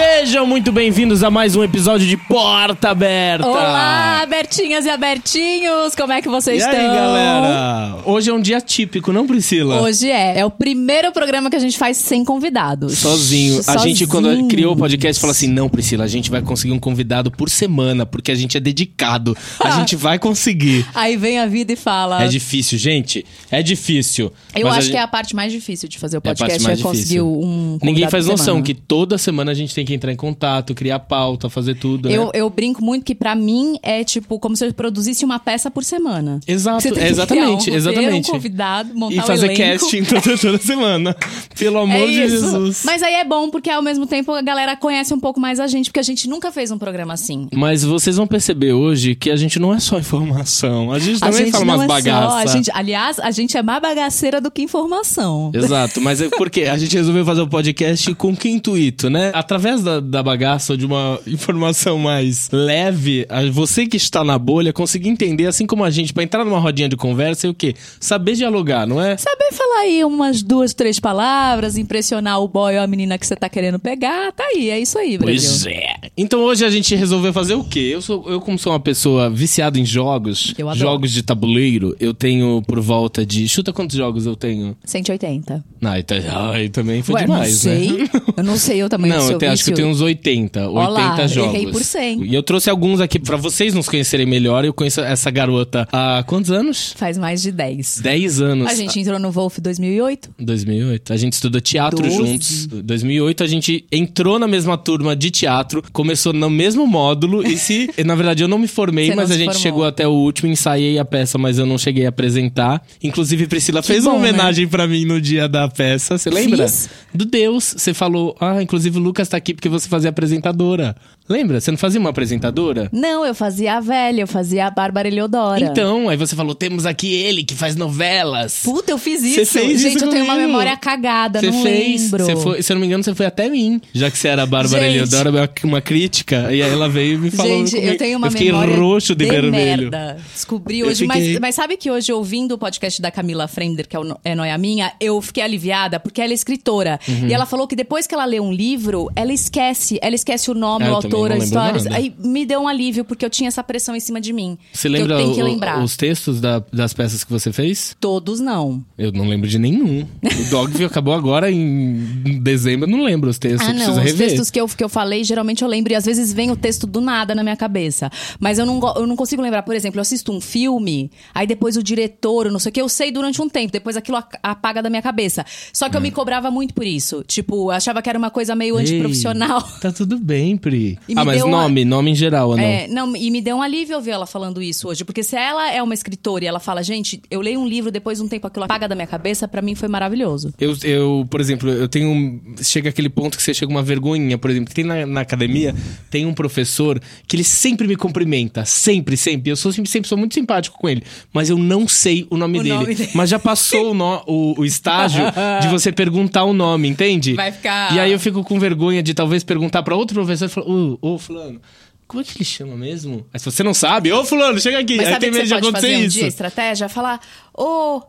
Sejam muito bem-vindos a mais um episódio de Porta Aberta. Olá, abertinhas e abertinhos! Como é que vocês E estão? aí, galera? Hoje é um dia típico, não, Priscila? Hoje é. É o primeiro programa que a gente faz sem convidados. Sozinho. A gente, quando criou o podcast, falou assim: não, Priscila, a gente vai conseguir um convidado por semana, porque a gente é dedicado. A gente vai conseguir. Aí vem a vida e fala. É difícil, gente. É difícil. Eu acho gente- que é a parte mais difícil de fazer o É a parte podcast, é, mais conseguir difícil. um convidado Ninguém faz noção que toda semana a gente tem que entrar em contato, criar pauta, fazer tudo, né? Eu, eu brinco muito que pra mim é tipo como se eu produzisse uma peça por semana. Exato, exatamente, um exatamente. um convidado, montar E um fazer elenco. casting toda, toda semana. Pelo amor É de isso. Jesus. Mas aí é bom porque ao mesmo tempo a galera conhece um pouco mais a gente, porque a gente nunca fez um programa assim. Mas vocês vão perceber hoje que a gente não é só informação. A gente A também gente fala umas é bagaças. a gente, aliás, a gente é mais bagaceira do que informação. Exato, mas é porque a gente resolveu fazer o podcast com que intuito, né? Através da, da bagaça ou de uma informação mais leve, a- você que está na bolha conseguir entender, assim como a gente, pra entrar numa rodinha de conversa e o quê? Saber dialogar, não é? Saber falar aí umas duas, três palavras, impressionar o boy ou a menina que você tá querendo pegar, tá aí, é isso aí, Brasil. Pois é. Então hoje a gente resolveu fazer o quê? Eu, sou, eu como sou uma pessoa viciada em jogos, jogos de tabuleiro, eu tenho por volta de... Chuta quantos jogos eu tenho? 180. Não, então, ai, também foi Ué, demais, não né? sei. Eu não sei eu também Não, eu te- acho que vício. tenho uns 80, 80 Olá, jogos. errei por 100. E eu trouxe alguns aqui pra vocês nos conhecerem melhor. Eu conheço essa garota há quantos anos? Faz mais de 10. 10 anos. A gente entrou no Wolf 2008. 2008. A gente estudou teatro Doze. juntos. 2008 a gente entrou na mesma turma de teatro, começou no mesmo módulo e se, na verdade eu não me formei, Você mas a gente formou. chegou até o último, ensaiei a peça, mas eu não cheguei a apresentar. Inclusive Priscila fez bom, uma né? homenagem pra mim no dia da peça, você lembra? Fiz. Do Deus, você falou: "Ah, inclusive o Lucas tá aqui porque você fazia apresentadora". Lembra? Você não fazia uma apresentadora? Não, eu fazia a velha, eu fazia a Bárbara Eleodora. Então, aí você falou: "Temos aqui ele que faz novelas". Puta, eu fiz Você isso. fez Gente, isso eu tenho uma memória cagada, Você não fez, lembro. você foi, se eu não me engano, você foi até mim. Já que você era a Bárbara Gente. Eleodora, uma, crítica. E aí ela veio e me falou. Gente, eu comigo. tenho uma eu fiquei memória roxo de, vermelho. merda. Descobri Eu hoje, fiquei- mas, mas sabe que hoje, ouvindo o podcast da Camila Frender, que é, o é Noia Minha, eu fiquei aliviada, porque ela é escritora. Uhum. E ela falou que depois que ela lê um livro, ela esquece. Ela esquece o nome, Ah, o autor, lembro histórias. nada. Aí me deu um alívio, porque eu tinha essa pressão em cima de mim. Você lembra eu que lembrar. os textos da- das peças que você fez? Todos não. Eu não lembro de nenhum. O Dogville acabou agora em dezembro, eu não lembro os textos. Ah, eu não. Os rever. textos que eu, que eu falei, geralmente eu lembro. E às vezes vem o texto do nada na minha cabeça. Mas eu não, eu não consigo lembrar. Por exemplo, eu assisto um filme, aí depois o diretor, não sei o que, eu sei durante um tempo. Depois aquilo apaga da minha cabeça. Só que eu me cobrava muito por isso. Tipo, achava que era uma coisa meio Hum. Ei, antiprofissional. Tá tudo bem, Pri. Me Ah, mas uma- nome, nome em geral ou não? É, não, e me deu um alívio ouvir ela falando isso hoje. Porque se ela é uma escritora e ela fala, gente, eu leio um livro, depois de um tempo aquilo apaga da minha cabeça, pra mim foi maravilhoso. Eu, eu, por exemplo, eu tenho. Chega aquele ponto que você chega uma vergonhinha, por exemplo. Tem na, na academia, tem um professor que ele sempre me cumprimenta. Sempre, sempre. Eu sou sempre, sempre sou muito simpático com ele. Mas eu não sei o nome, O dele. nome dele. Mas já passou o, no- o- o estágio de você perguntar o nome, entende? Vai ficar- E aí eu fico com vergonha de talvez perguntar pra outro professor e falar: Ô, ô, Fulano. Como é que ele chama mesmo? Aí se você não sabe, ô fulano, chega aqui. Mas aí sabe tem medo de acontecer fazer um isso. dia, estratégia? Falar, ô...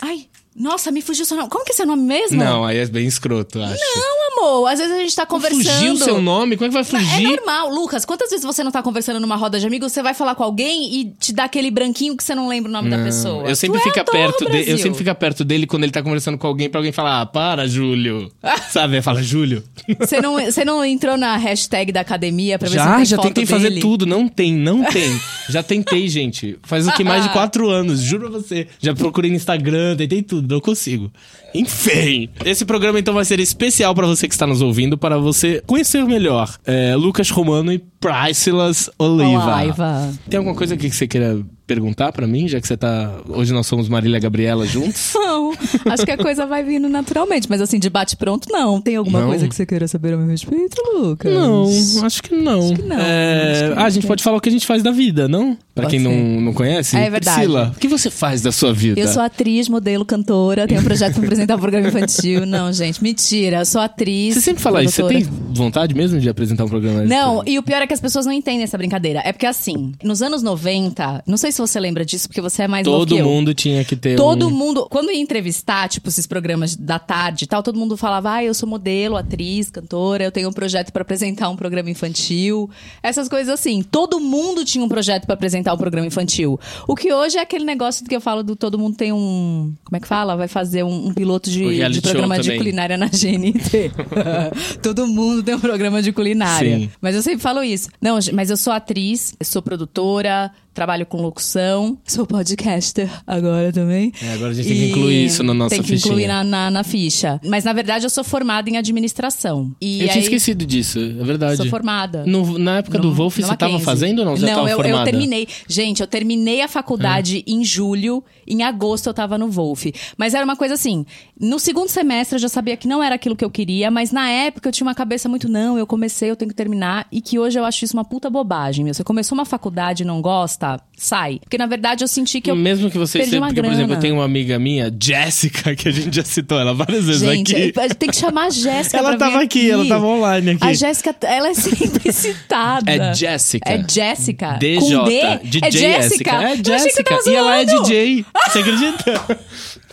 ai, nossa, me fugiu seu nome. Como que é seu nome mesmo? Não, aí é bem escroto, acho. Não, amor. Às vezes a gente tá conversando... Fugiu o seu nome? Como é que vai fugir? É normal, Lucas. Quantas vezes você não tá conversando numa roda de amigos, você vai falar com alguém e te dá aquele branquinho que você não lembra o nome da pessoa? Eu sempre Tu é fico ator, perto dele. Eu sempre fico perto dele quando ele tá conversando com alguém pra alguém falar, ah, para, Júlio. Sabe? Fala, Júlio. Você não, você não entrou na hashtag da academia pra ver se Já, tem já foto tentei dele? fazer tudo. Não tem, não tem. já tentei, gente. Faz o que mais de quatro anos, juro pra você. Já procurei no Instagram, tentei tudo, não consigo. Enfim. Esse programa então vai ser especial pra você que está nos ouvindo, para você conhecer melhor é, Lucas Romano e Priscilas Oliva. Oliva. Tem alguma coisa aqui que você queira perguntar pra mim, já que você tá. Hoje nós somos Marília e Gabriela juntos? Não, acho que a coisa vai vindo naturalmente, mas assim, de bate-pronto, não. Tem alguma Não? coisa que você queira saber a meu respeito, Lucas? Não, acho que não. que não, É, acho que não ah, a gente pode falar o que a gente faz da vida, não? Pra quem não, não conhece. É verdade. Priscila, o que você faz da sua vida? Eu sou atriz, modelo, cantora, tenho um projeto pra apresentar um programa infantil. Não, gente, mentira. Eu sou atriz. Você sempre fala isso. Você tem vontade mesmo de apresentar um programa? Não, e o pior é é que as pessoas não entendem essa brincadeira. É porque assim, nos anos 90, não sei se você lembra disso, porque você é mais novo Todo que eu. mundo tinha que ter Todo um... mundo, quando ia entrevistar, tipo, esses programas da tarde e tal, todo mundo falava, ah, eu sou modelo, atriz, cantora, eu tenho um projeto pra apresentar um programa infantil. Essas coisas assim. Todo mundo tinha um projeto pra apresentar um programa infantil. O que hoje é aquele negócio que eu falo do todo mundo tem um. Como é que fala? Vai fazer um, um piloto de, de programa de culinária na GNT. todo mundo tem um programa de culinária. Sim. Mas eu sempre falo isso. Não, mas eu sou atriz, sou produtora, trabalho com locução, sou podcaster agora também. É, agora a gente tem que incluir isso na nossa Tem que incluir fichinha. na, na, na ficha. Mas na verdade eu sou formada em administração. E Eu aí, tinha esquecido disso, é verdade. Sou formada. No- na época do No- Wolf, no você tava Mackenzie. fazendo ou não? Você não, eu, eu terminei. Gente, eu terminei a faculdade em julho. Em agosto eu tava no Wolf. Mas era uma coisa assim. No segundo semestre eu já sabia que não era aquilo que eu queria, mas na época eu tinha uma cabeça muito, não, eu comecei, eu tenho que terminar. E que hoje eu acho isso uma puta bobagem, meu. Você começou uma faculdade e não gosta, sai. Porque na verdade eu senti que eu. Mesmo que você perdi uma porque, por exemplo, eu grana. tenho uma amiga minha, Jéssica, que a gente já citou ela várias vezes Gente, aqui. tem que chamar a Jéssica. Ela tava aqui, ela tava online aqui. A Jéssica, ela é sempre citada. É Jéssica. É Jéssica. DJ. DJ é Jéssica. É Jéssica. E ela é. DJ. Você acredita?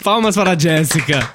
Palmas para a Jéssica.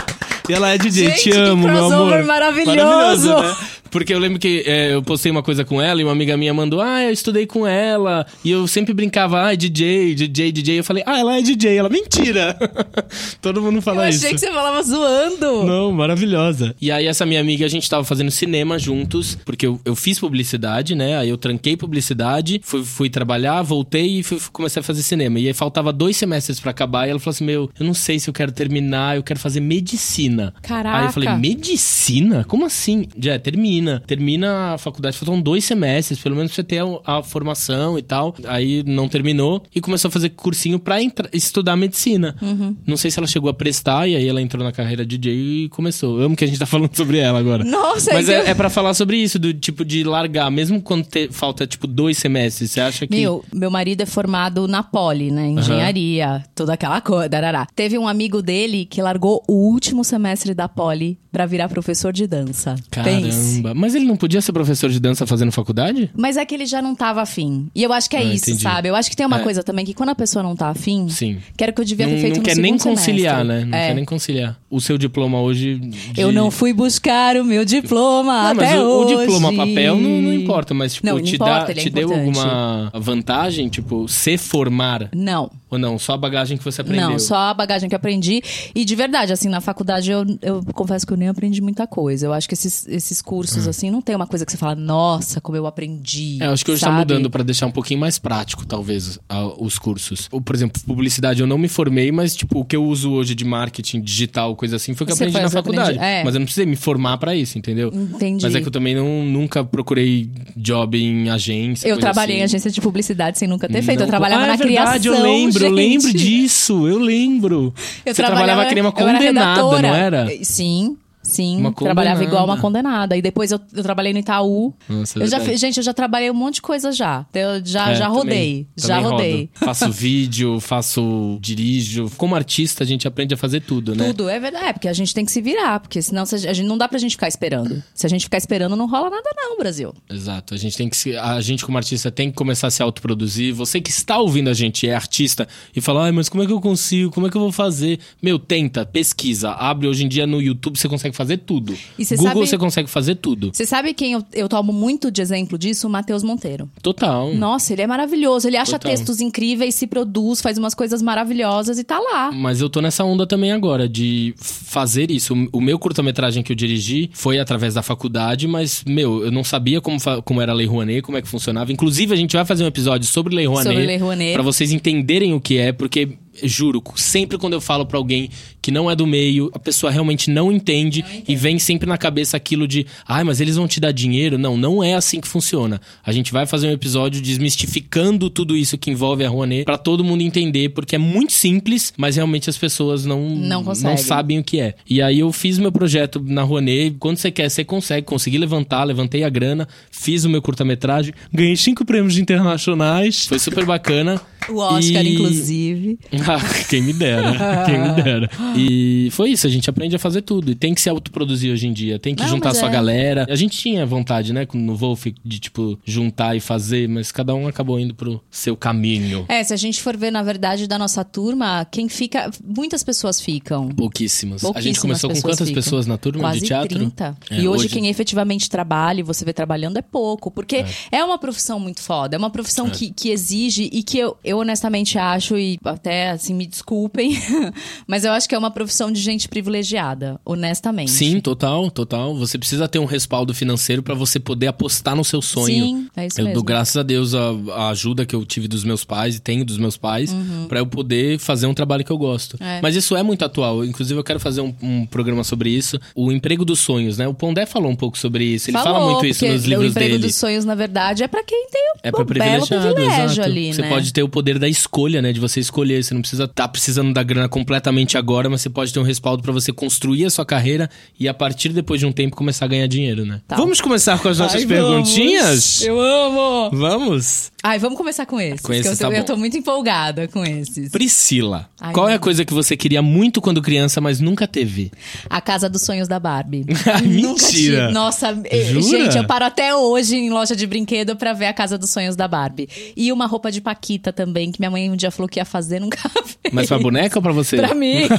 E ela é DJ. Gente, Te amo, meu amor. maravilhoso. né? Porque eu lembro que é, eu postei uma coisa com ela e uma amiga minha mandou, ah, eu estudei com ela. E eu sempre brincava, ah, DJ, DJ, DJ. Eu falei, ah, ela é DJ. Ela, mentira. Todo mundo Eu fala achei isso. que você falava zoando. Não, maravilhosa. E aí, essa minha amiga, a gente tava fazendo cinema juntos, porque eu, eu fiz publicidade, né? Aí eu tranquei publicidade, fui, fui trabalhar, voltei e fui, comecei a fazer cinema. E aí faltava dois semestres pra acabar, e ela falou assim: Meu, eu não sei se eu quero terminar, eu quero fazer medicina. Caraca. Aí eu falei: Medicina? Como assim? Já, termina. Termina a faculdade, faltam dois semestres, pelo menos você ter a, a formação e tal. Aí não terminou e começou a fazer cursinho pra entra- estudar medicina. Uhum. Não sei se ela chegou a prestar, e aí ela entrou na carreira DJ e começou. Eu amo que a gente tá falando sobre ela agora. Nossa, Mas é eu- é pra falar sobre isso, do tipo de largar, mesmo quando te- falta, tipo, dois semestres. Você acha que. Meu, meu marido é formado na Poli, né? Engenharia, toda aquela coisa. darará. Teve um amigo dele que largou o último semestre da Poli pra virar professor de dança. Pense. Caramba. Mas ele não podia ser professor de dança fazendo faculdade? Mas é que ele já não tava afim. E eu acho que é Ah, isso, entendi. sabe? Eu acho que tem uma É. coisa também que quando a pessoa não tá afim, Sim. que era o que eu devia Não, ter feito não no quer nem conciliar, semestre. né? Não É. quer nem conciliar. O seu diploma hoje. de- Eu não fui buscar o meu diploma Não, mas até o, o hoje. diploma papel não, não importa, mas tipo, Não, não te, importa, dá, é deu alguma vantagem, tipo, se formar? Não. Ou não? Só a bagagem que você aprendeu? Não, só a bagagem que eu aprendi. E de verdade, assim, na faculdade eu, eu confesso que eu nem aprendi muita coisa. Eu acho que esses, esses cursos, assim, não tem uma coisa que você fala, nossa, como eu aprendi. É, eu acho que hoje tá sabe? mudando pra deixar um pouquinho mais prático, talvez, a- os cursos. Ou, por exemplo, publicidade eu não me formei, mas, tipo, o que eu uso hoje de marketing digital, coisa assim, foi o que eu aprendi na faculdade. aprende- é. Mas eu não precisei me formar pra isso, entendeu? Entendi. Mas é que eu também não, nunca procurei job em agência. Eu trabalhei em assim. agência de publicidade sem nunca ter feito. Eu trabalhava ah, na é verdade, criação. eu lembro, eu gente. lembro disso, eu lembro. Eu Você trabalhava que nem uma eu era condenada, redatora. não era? Sim. Sim, Uma trabalhava igual uma condenada. condenada. E depois eu, eu trabalhei no Itaú. Nossa, é eu já, gente, eu já trabalhei um monte de coisa já. Eu já, É, já também- rodei. já também rodei. Faço vídeo, faço. dirijo. Como artista, a gente aprende a fazer tudo, né? Tudo, é verdade. É, porque a gente tem que se virar. Porque senão se a gente, não dá pra gente ficar esperando. Se a gente ficar esperando, não rola nada, não, Brasil. Exato. A gente tem que se, a gente como artista tem que começar a se autoproduzir. Você que está ouvindo a gente é artista e fala: "Ai, mas como é que eu consigo? Como é que eu vou fazer?" Meu, tenta, pesquisa, abre hoje em dia no YouTube, você consegue fazer tudo. E Google sabe- você consegue fazer tudo. Você sabe quem eu, eu tomo muito de exemplo disso? O Matheus Monteiro. Total. Nossa, ele é maravilhoso. Ele acha Total. textos incríveis, se produz, faz umas coisas maravilhosas e tá lá. Mas eu tô nessa onda também agora de fazer isso. O meu curta-metragem que eu dirigi foi através da faculdade, mas, meu, eu não sabia como, como era a Lei Rouanet, como é que funcionava. Inclusive, a gente vai fazer um episódio sobre Lei Rouanet. Sobre Lei Rouanet. Pra vocês entenderem o que é, porque, juro, sempre quando eu falo pra alguém que não é do meio, a pessoa realmente não entende, e vem sempre na cabeça aquilo de, ai, mas eles vão te dar dinheiro. Não, não é assim que funciona. A gente vai fazer um episódio desmistificando tudo isso que envolve a Rouanet pra todo mundo entender, porque é muito simples, mas realmente as pessoas não, Não conseguem. sabem o que é. E aí eu fiz meu projeto na Rouanet, quando você quer, você consegue. Consegui levantar, levantei a grana, fiz o meu curta-metragem, ganhei cinco prêmios internacionais, foi super bacana. O Oscar, E- inclusive. Ah, quem me dera, quem me dera. E foi isso, a gente aprende a fazer tudo. E tem que se autoproduzir hoje em dia, tem que Não, juntar sua é. galera. A gente tinha vontade, né, no Wolf, de, tipo, juntar e fazer, mas cada um acabou indo pro seu caminho. É, se a gente for ver, na verdade, da nossa turma, quem fica. Muitas pessoas ficam. Pouquíssimas. a gente Pouquíssimas começou com quantas ficam. pessoas na turma Quase de teatro? 30. É, e hoje, hoje- quem efetivamente trabalha e você vê trabalhando é pouco. Porque é, uma profissão muito foda. É uma profissão que, que exige e que eu, eu honestamente acho, e até assim, me desculpem, mas eu acho que é uma profissão de gente privilegiada, honestamente. Sim, total, total. Você precisa ter um respaldo financeiro pra você poder apostar no seu sonho. Sim, é isso eu mesmo. dou graças a Deus a, a ajuda que eu tive dos meus pais e tenho dos meus pais pra eu poder fazer um trabalho que eu gosto. Uhum. É. Mas isso é muito atual. Inclusive, eu quero fazer um, um programa sobre isso. O emprego dos sonhos, né? O Pondé falou um pouco sobre isso. Ele fala Falou, muito isso nos o livros emprego dele. dos sonhos, na verdade, é pra quem tem o É pra um belo privilegiado, privilégio exato. ali, você né? pode ter o poder da escolha, né? De você escolher. Você não precisa estar precisando da grana completamente agora, mas você pode ter um respaldo pra você construir a sua carreira e a partir depois de um tempo começar a ganhar dinheiro, né? Tá. Vamos começar com as nossas Ai, perguntinhas? vamos. Eu amo! Vamos? Ai, vamos começar com esses. Com esses, eu, tô, tá eu tô muito empolgada com esses. Priscila, Ai, qual é a coisa que você queria muito quando criança, mas nunca teve? A Casa dos Sonhos da Barbie. Nunca mentira. tive. Nossa, Jura? gente, eu paro até hoje em loja de brinquedo pra ver a Casa dos Sonhos da Barbie. E uma roupa de Paquita também, que minha mãe um dia falou que ia fazer, nunca fez. Mas pra boneca ou pra você? Pra mim.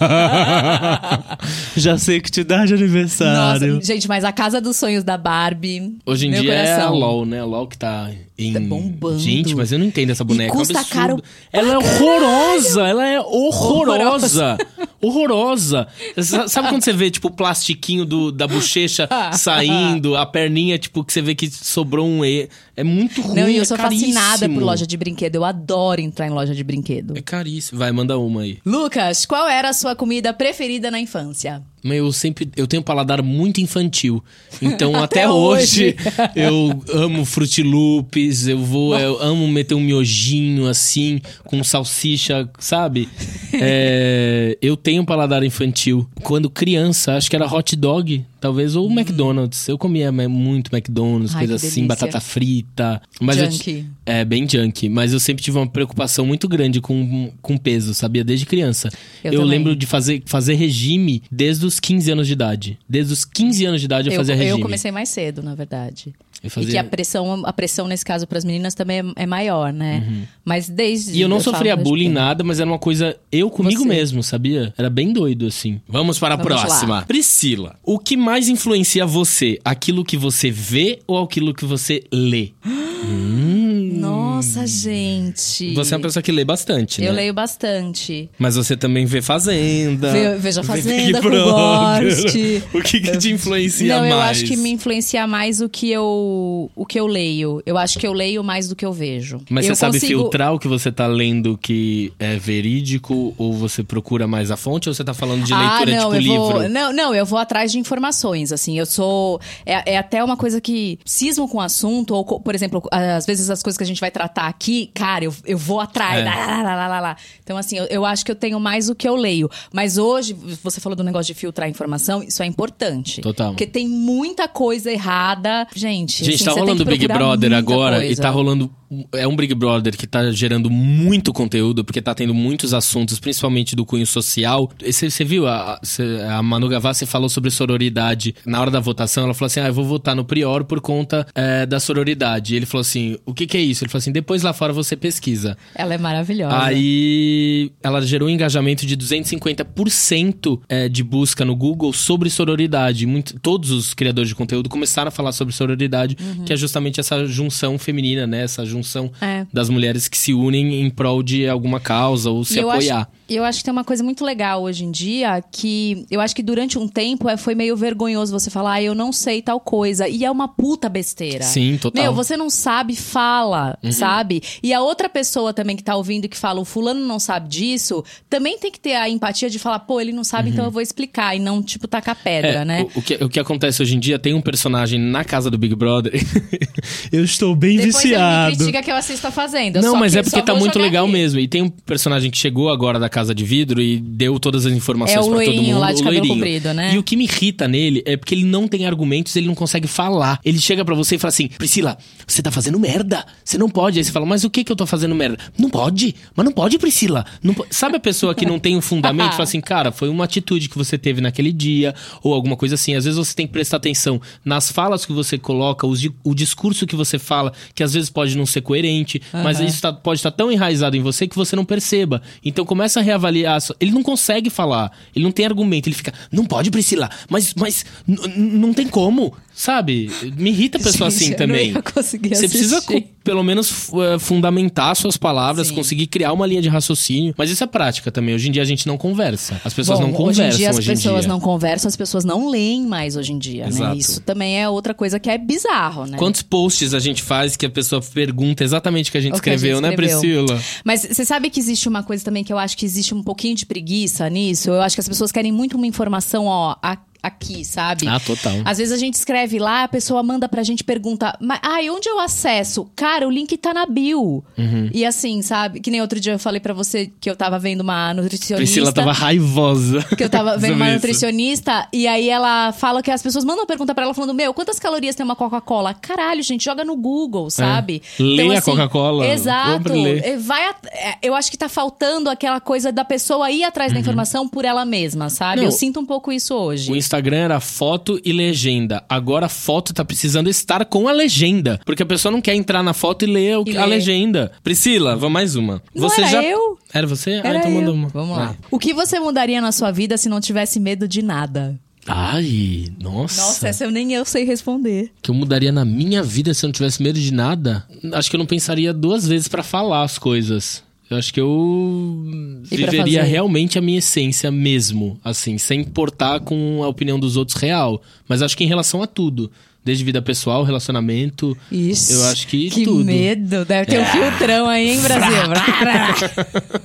Já sei que te dá de Nossa, aniversário. gente, mas a Casa dos Sonhos da Barbie. Hoje em meu dia é a coração. LOL, né? A LOL que tá em... Tá bombando. Gente, mas eu não entendo essa boneca. é um custa absurdo. caro Ela é horrorosa, ela é horrorosa. Horrorosa. Sa- Sabe quando você vê, tipo, o plastiquinho do, da bochecha saindo, a perninha, tipo, que você vê que sobrou um E. É muito ruim, Não, e eu é sou fascinada caríssimo. por loja de brinquedo. Eu adoro entrar em loja de brinquedo. É caríssimo. Vai, manda uma aí. Lucas, qual era a sua comida preferida na infância? Eu sempre. Eu tenho um paladar muito infantil. Então, até, Até hoje, hoje. eu amo frutilupes, eu vou. Eu amo meter um miojinho assim, com salsicha, sabe? É, eu tenho um paladar infantil. Quando criança, acho que era hot dog, talvez, ou McDonald's. Eu comia muito McDonald's, Hum. Ai, coisa que assim, batata frita. Mas eu Junkie. é, bem junkie. Mas eu sempre tive uma preocupação muito grande com, com peso, sabia? Desde criança. Eu Eu, lembro de fazer, fazer regime desde os 15 anos de idade. Desde os 15 anos de idade eu, Eu, fazia regime. eu comecei mais cedo, na verdade. Eu fazia- E que a pressão, a pressão nesse caso para as meninas também é, é maior, né? Mas desde Uhum. E eu não falo sofria bullying, nada, mas era uma coisa eu comigo Você. mesmo, sabia? Era bem doido, assim. Vamos para a Vamos próxima. lá. Priscila, o que mais influencia você? Aquilo que você vê ou aquilo que você lê? Nossa, gente. Você é uma pessoa que lê bastante, né? Eu leio bastante. Mas você também vê Fazenda. Ve- vejo a Fazenda com. Goste. O que, que te influencia não, mais? eu acho que me influencia mais o que eu o que eu leio. Eu acho que eu leio mais do que eu vejo. Mas eu você sabe consigo... filtrar o que você tá lendo que é verídico ou você procura mais a fonte ou você tá falando de leitura ah, não, tipo eu livro? Vou, não, não, eu vou atrás de informações, assim, eu sou... É, é até uma coisa que cismam com o assunto, ou, por exemplo, às vezes as coisas que a gente vai tratar aqui, cara, eu, eu vou atrás, É. lá, lá, lá, lá. Então, assim, eu, eu acho que eu tenho mais o que eu leio. Mas hoje, você falou do negócio de filtrar informação, isso é importante. Total. Porque tem muita coisa errada. Gente, Gente, assim, tá rolando que Big Brother agora e coisa. tá rolando. É um Big Brother que tá gerando muito conteúdo, porque tá tendo muitos assuntos, principalmente do cunho social. Você viu, a, a Manu Gavassi falou sobre sororidade. Na hora da votação, ela falou assim: Ah, eu vou votar no Prior por conta é, da sororidade. E ele falou assim: O que, que é isso? Ele falou assim: Depois lá fora você pesquisa. Ela é maravilhosa. Aí ela gerou um engajamento de 250% é, de busca no Google sobre sororidade. Muito- todos os criadores de conteúdo começaram a falar sobre sororidade, que é justamente essa junção feminina, né? Essa junção É. das mulheres que se unem em prol de alguma causa ou se eu apoiar. Acho, eu acho que tem uma coisa muito legal hoje em dia que eu acho que durante um tempo é, foi meio vergonhoso você falar, ah, eu não sei tal coisa. E é uma puta besteira. Sim, total. Meu, você não sabe, fala, Uhum. sabe? E a outra pessoa também que tá ouvindo que fala, o fulano não sabe disso, também tem que ter a empatia de falar, pô, ele não sabe, então eu vou explicar. E não, tipo, tacar pedra, Uhum. É, né? o, o que, o que acontece hoje em dia, tem um personagem na casa do Big Brother. eu estou bem Depois ele me viciado. critica que eu assisto a Fazenda. Não, mas é porque tá muito legal mesmo. E tem um personagem que chegou agora da Casa de Vidro e deu todas as informações É o pra todo mundo. lá de o cabelo loirinho. comprido, né? E o que me irrita nele é porque ele não tem argumentos, ele não consegue falar. Ele chega pra você e fala assim: Priscila, você tá fazendo merda. Você não pode. Aí você fala, mas o que que eu tô fazendo merda? Não pode. Mas não pode, Priscila. Não po-" Sabe a pessoa que não tem um fundamento? fala assim, cara, foi uma atitude que você teve naquele dia, ou alguma coisa assim. Às vezes você tem que prestar atenção nas falas que você coloca, os o discurso que você fala, que às vezes pode não ser coerente, mas isso tá- pode estar tão enraizado em você que você não perceba. Então começa a reavaliar. a sua- Ele não consegue falar, ele não tem argumento, ele fica, não pode, Priscila, mas, mas não tem como, sabe? Me irrita a pessoa Gente, assim eu também. Não ia conseguir Você precisa, assistir. co- pelo menos, eh, fundamentar suas palavras, Sim. conseguir criar uma linha de raciocínio. Mas isso é prática também. Hoje em dia a gente não conversa. As pessoas Bom, não conversam hoje em dia as pessoas não conversam, as pessoas não leem mais hoje em dia, né? Isso também é outra coisa que é bizarro, né? Quantos posts a gente faz que a pessoa pergunta exatamente o que a gente O que a gente escreveu, né, escreveu. Priscila? Mas você sabe que existe uma coisa também que eu acho que existe um pouquinho de preguiça nisso? Eu acho que as pessoas querem muito uma informação, ó, a- aqui, sabe? Ah, total. Às vezes a gente escreve lá, a pessoa manda pra gente pergunta, mas ai, onde eu acesso? Cara, o link tá na bio. Uhum. E assim, sabe? Que nem outro dia eu falei pra você que eu tava vendo uma nutricionista. Priscila tava raivosa. Que eu tava vendo uma isso. nutricionista e aí ela fala que as pessoas mandam pergunta pra ela falando: Meu, quantas calorias tem uma Coca-Cola? Caralho, gente, joga no Google, sabe? Lê a Coca-Cola, Exato. É, Vai é, Eu acho que tá faltando aquela coisa da pessoa ir atrás da informação por ela mesma, sabe? Uhum. Não, eu sinto um pouco isso hoje. O Instagram era foto e legenda. Agora a foto tá precisando estar com a legenda. Porque a pessoa não quer entrar na foto e ler o- E a ler. legenda. Priscila, vamos mais uma. Não você era já. eu? Era você? ah, Era então manda uma. Vamos lá. Ah. O que você mudaria na sua vida se não tivesse medo de nada? Ai, nossa. Nossa, essa eu nem eu sei responder. Que eu mudaria na minha vida se eu não tivesse medo de nada? Acho que eu não pensaria duas vezes pra falar as coisas. Eu acho que eu E viveria realmente a minha essência mesmo, assim, sem importar com a opinião dos outros real. Mas acho que em relação a tudo, desde vida pessoal, relacionamento, Isso. eu acho que, Que tudo. É. medo. Deve ter um filtrão aí, hein, Brasil?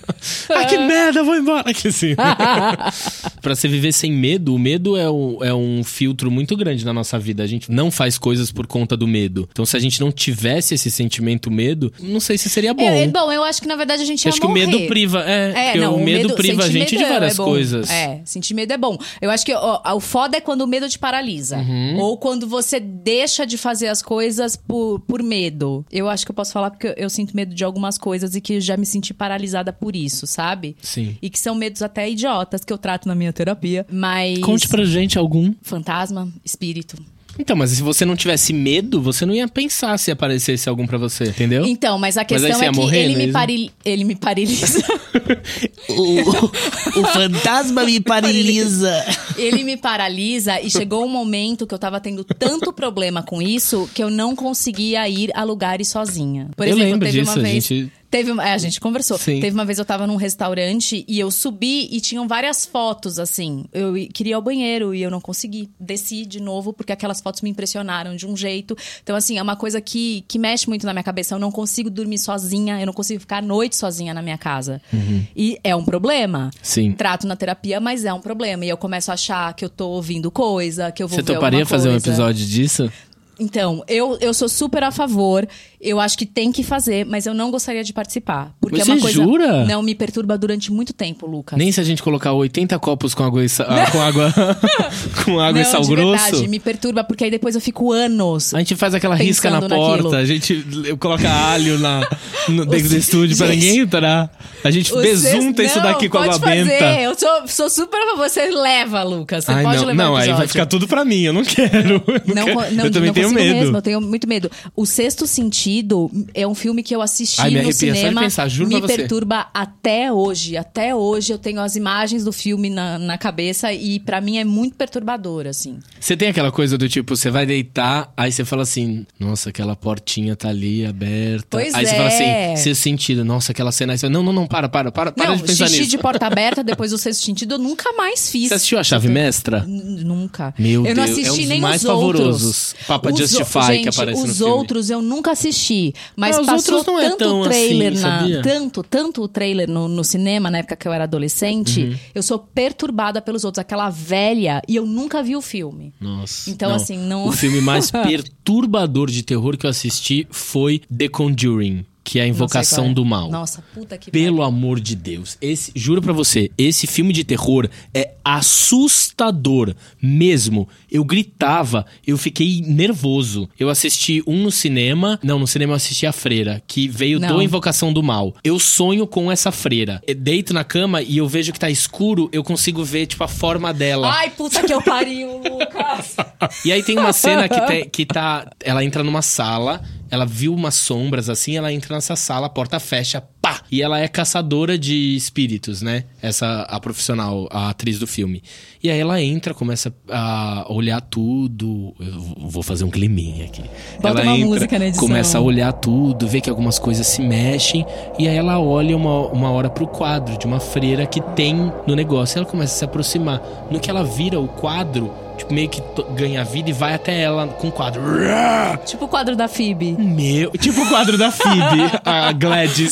Ah, que merda, eu vou embora. Que assim. pra você viver sem medo, o medo é, um- é um filtro muito grande na nossa vida. A gente não faz coisas por conta do medo. Então, se a gente não tivesse esse sentimento medo, não sei se seria bom. É, é bom, eu acho que na verdade a gente Eu ia acho que o morrer. medo priva. É, É, porque não, o medo, priva a gente medo de é- várias é coisas. É, sentir medo é bom. Eu acho que ó, o foda é quando o medo te paralisa. Uhum. Ou quando você deixa de fazer as coisas por, por medo. Eu acho que eu posso falar porque eu, eu sinto medo de algumas coisas e que já me senti paralisada por isso, sabe? Sim. E que são medos até idiotas que eu trato na minha terapia. Mas. Conte pra gente algum. Fantasma, espírito. Então, mas se você não tivesse medo, você não ia pensar se aparecesse algum pra você, entendeu? Então, mas a questão você é que morrer, ele, é me paril... ele me paralisa. o, o fantasma me paralisa. Ele me paralisa e chegou um momento que eu tava tendo tanto problema com isso que eu não conseguia ir a lugares sozinha. Por Eu exemplo, lembro teve disso, uma a vez. gente- Teve, uma- é, a gente conversou. Sim. Teve uma vez eu tava num restaurante e eu subi e tinham várias fotos, assim. Eu queria ir ao banheiro e eu não consegui. Desci de novo porque aquelas fotos me impressionaram de um jeito. Então, assim, é uma coisa que, que mexe muito na minha cabeça. Eu não consigo dormir sozinha, eu não consigo ficar à noite sozinha na minha casa. E é um problema. Uhum. Sim. Trato na terapia, mas é um problema. E eu começo a achar que eu tô ouvindo coisa, que eu vou Você ver toparia fazer um episódio disso? Então, eu, eu sou super a favor. Eu acho que tem que fazer, mas eu não gostaria de participar. Porque Você é uma coisa. jura? Não, me perturba durante muito tempo, Lucas. Nem se a gente colocar 80 copos com água e, sa- ah, com água, com água e não, sal de grosso. verdade, me perturba, porque aí depois eu fico anos. A gente faz aquela risca na porta, naquilo. a gente coloca alho na, no, dentro do estúdio pra ninguém entrar. A gente besunta isso daqui com pode água fazer. benta. Eu sou, sou super a favor. Você leva, Lucas. Você Ai, pode não, levar não aí vai ficar tudo pra mim, eu não quero. Eu, Não, quero. eu também tenho medo. mesmo, eu tenho muito medo. O Sexto Sentido é um filme que eu assisti Ai, no cinema. pensar, juro me você. perturba até hoje. Até hoje eu tenho as imagens do filme na, na cabeça e pra mim é muito perturbador, assim. Você tem aquela coisa do tipo, você vai deitar, aí você fala assim, nossa, aquela portinha tá ali aberta. Pois aí você é. fala assim, seu sentido, nossa, aquela cena. Aí você não, não, não, para, para, para, para não, de pensar xixi nisso. de porta aberta depois do Sexto Sentido eu nunca mais fiz. Você assistiu a chave mestra? Nunca. Meu eu não Deus, é um assisti dos nem mais os outros. pavorosos. Papa Os o- Justify, gente, que aparece no Os filme. outros eu nunca assisti. Mas Ah, passou outros não é tanto tão trailer assim, na. sabia? Tanto, tanto o trailer no, no cinema, na época que eu era adolescente. Uhum. Eu sou perturbada pelos outros. Aquela velha. E eu nunca vi o filme. Nossa. Então, assim, não- O filme mais perturbador de terror que eu assisti foi The Conjuring. Que é a Invocação é. do Mal. Nossa, puta que Pelo amor de Deus. Esse, juro pra você, esse filme de terror é assustador mesmo. Eu gritava, eu fiquei nervoso. Eu assisti um no cinema. Não, no cinema eu assisti a freira, que veio Não. do Invocação do Mal. Eu sonho com essa freira. Eu deito na cama e eu vejo que tá escuro, eu consigo ver, tipo, a forma dela. Ai, puta que eu pariu, Lucas. E aí tem uma cena que, te- que tá. Ela entra numa sala, ela viu umas sombras assim, ela entra nessa sala, a porta fecha, pá! E ela é caçadora de espíritos, né? Essa, a profissional, a atriz do filme. E aí ela entra, começa a olhar tudo. Eu vou fazer um climinha aqui. Bota ela uma entra, música na edição. começa a olhar tudo, vê que algumas coisas se mexem. E aí ela olha uma, uma hora pro quadro de uma freira que tem no negócio. Ela começa a se aproximar. No que ela vira o quadro, tipo, meio que ganha vida e vai até ela com o quadro. tipo o quadro da Phoebe. Meu, tipo o quadro da Phoebe, a Gladys.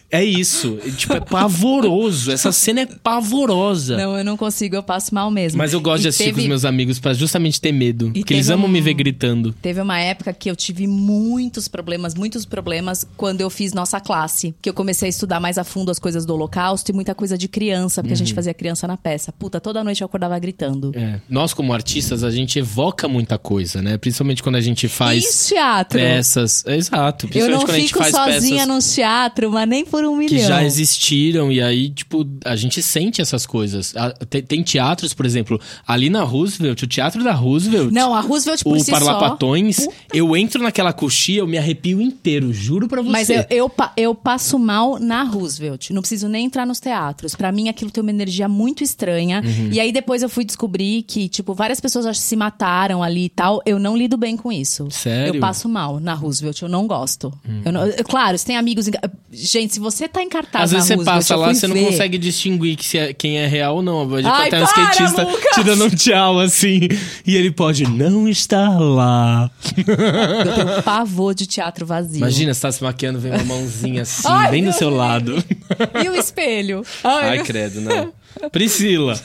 é isso. Tipo, é pavoroso. Essa cena é pavorosa. Não, eu não consigo, eu passo mal mesmo. Mas eu gosto E de assistir com teve- os meus amigos pra justamente ter medo. E Porque eles amam um- me ver gritando. Teve uma época que eu tive muitos problemas, muitos problemas quando eu fiz nossa classe. Que eu comecei a estudar mais a fundo as coisas do holocausto e muita coisa de criança, porque a Uhum. gente fazia criança na peça. Puta, toda noite eu acordava gritando. É. Nós, como artistas, a gente evoca muita coisa, né? Principalmente quando a gente faz Isso, teatro. peças. Exato. Eu não a fico sozinha peças num teatro, mas nem por um milhão. que já existiram. E aí, tipo, a gente sente essas coisas. A- Tem, tem teatros, por exemplo, ali na Roosevelt, o teatro da Roosevelt. Não, a Roosevelt por o si só. Parlapatões, eu entro naquela coxia, eu me arrepio inteiro, juro pra você. Mas eu, eu, eu passo mal na Roosevelt. Não preciso nem entrar nos teatros. Pra mim, aquilo tem uma energia muito estranha. Uhum. E aí, depois eu fui descobrir que, tipo, várias pessoas já se mataram ali e tal. Eu não lido bem com isso. Sério? Eu passo mal na Roosevelt. Eu não gosto. Eu não- eu- claro, você tem amigos... Gente, se você tá em cartaz Às vezes você Roosevelt, passa lá, você não consegue distinguir que é- quem é real ou não. Pode Ai, até um skatista Lucas! te dando um tchau, assim. E ele pode não estar lá. Eu tenho pavor de teatro vazio. Imagina, você tá se maquiando, vem uma mãozinha assim, Ai, bem do seu lado. E o espelho? Ai, Ai, credo, não. Priscila,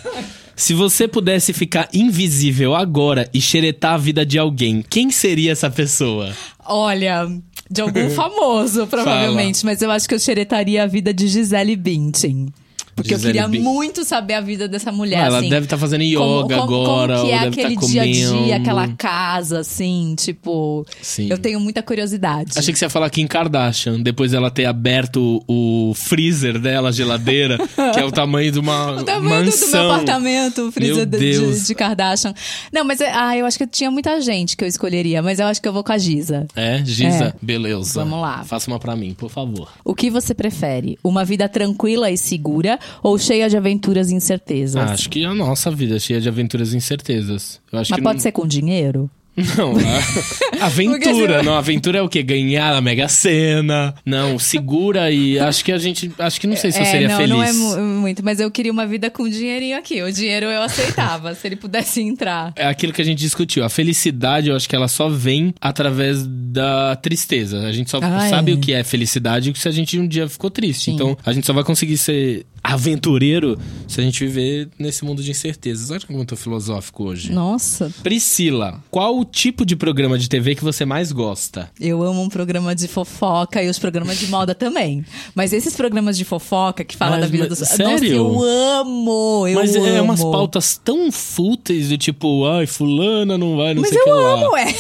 se você pudesse ficar invisível agora e xeretar a vida de alguém, quem seria essa pessoa? Olha, de algum famoso, provavelmente. Mas eu acho que eu xeretaria a vida de Gisele Bündchen. Porque eu Gisele queria Bündchen. muito saber a vida dessa mulher, ela assim. deve estar fazendo yoga como, como, agora, Como que é deve aquele tá dia a dia, aquela casa, assim, tipo... Sim. Eu tenho muita curiosidade. Achei que você ia falar Kim Kardashian, depois dela ter aberto o freezer dela, a geladeira, que é o tamanho de uma O tamanho do- do mansão. meu apartamento, o freezer de, de, de Kardashian. Não, mas é- ah, eu acho que tinha muita gente que eu escolheria, mas eu acho que eu vou com a Giza. É, Giza? É. Beleza. Vamos lá. Faça uma pra mim, por favor. O que você prefere? Uma vida tranquila e segura ou cheia de aventuras e incertezas? Ah, acho que a nossa vida é cheia de aventuras e incertezas. Eu Mas pode não... ser com dinheiro? Não, a- aventura. Não, aventura é o quê? Ganhar a Mega Sena. Não, segura e acho que a gente. Acho que não sei se eu é, seria não, feliz. não é mu- muito, mas eu queria uma vida com dinheirinho aqui. O dinheiro eu aceitava, se ele pudesse entrar. É aquilo que a gente discutiu. A felicidade, eu acho que ela só vem através da tristeza. A gente só Ah, sabe é. o que é felicidade se a gente um dia ficou triste. Sim. Então, a gente só vai conseguir ser aventureiro se a gente viver nesse mundo de incertezas. Olha como eu tô filosófico hoje. Nossa, Priscila, qual o tipo de programa de TV que você mais gosta? eu amo um programa de fofoca e os programas de moda também. Mas esses programas de fofoca que falam Mas- da vida mas- dos. sério? Nossa, eu amo! Eu Mas amo. é umas pautas tão fúteis do tipo, ai, fulana não vai, não Mas sei o eu que lá. amo, é.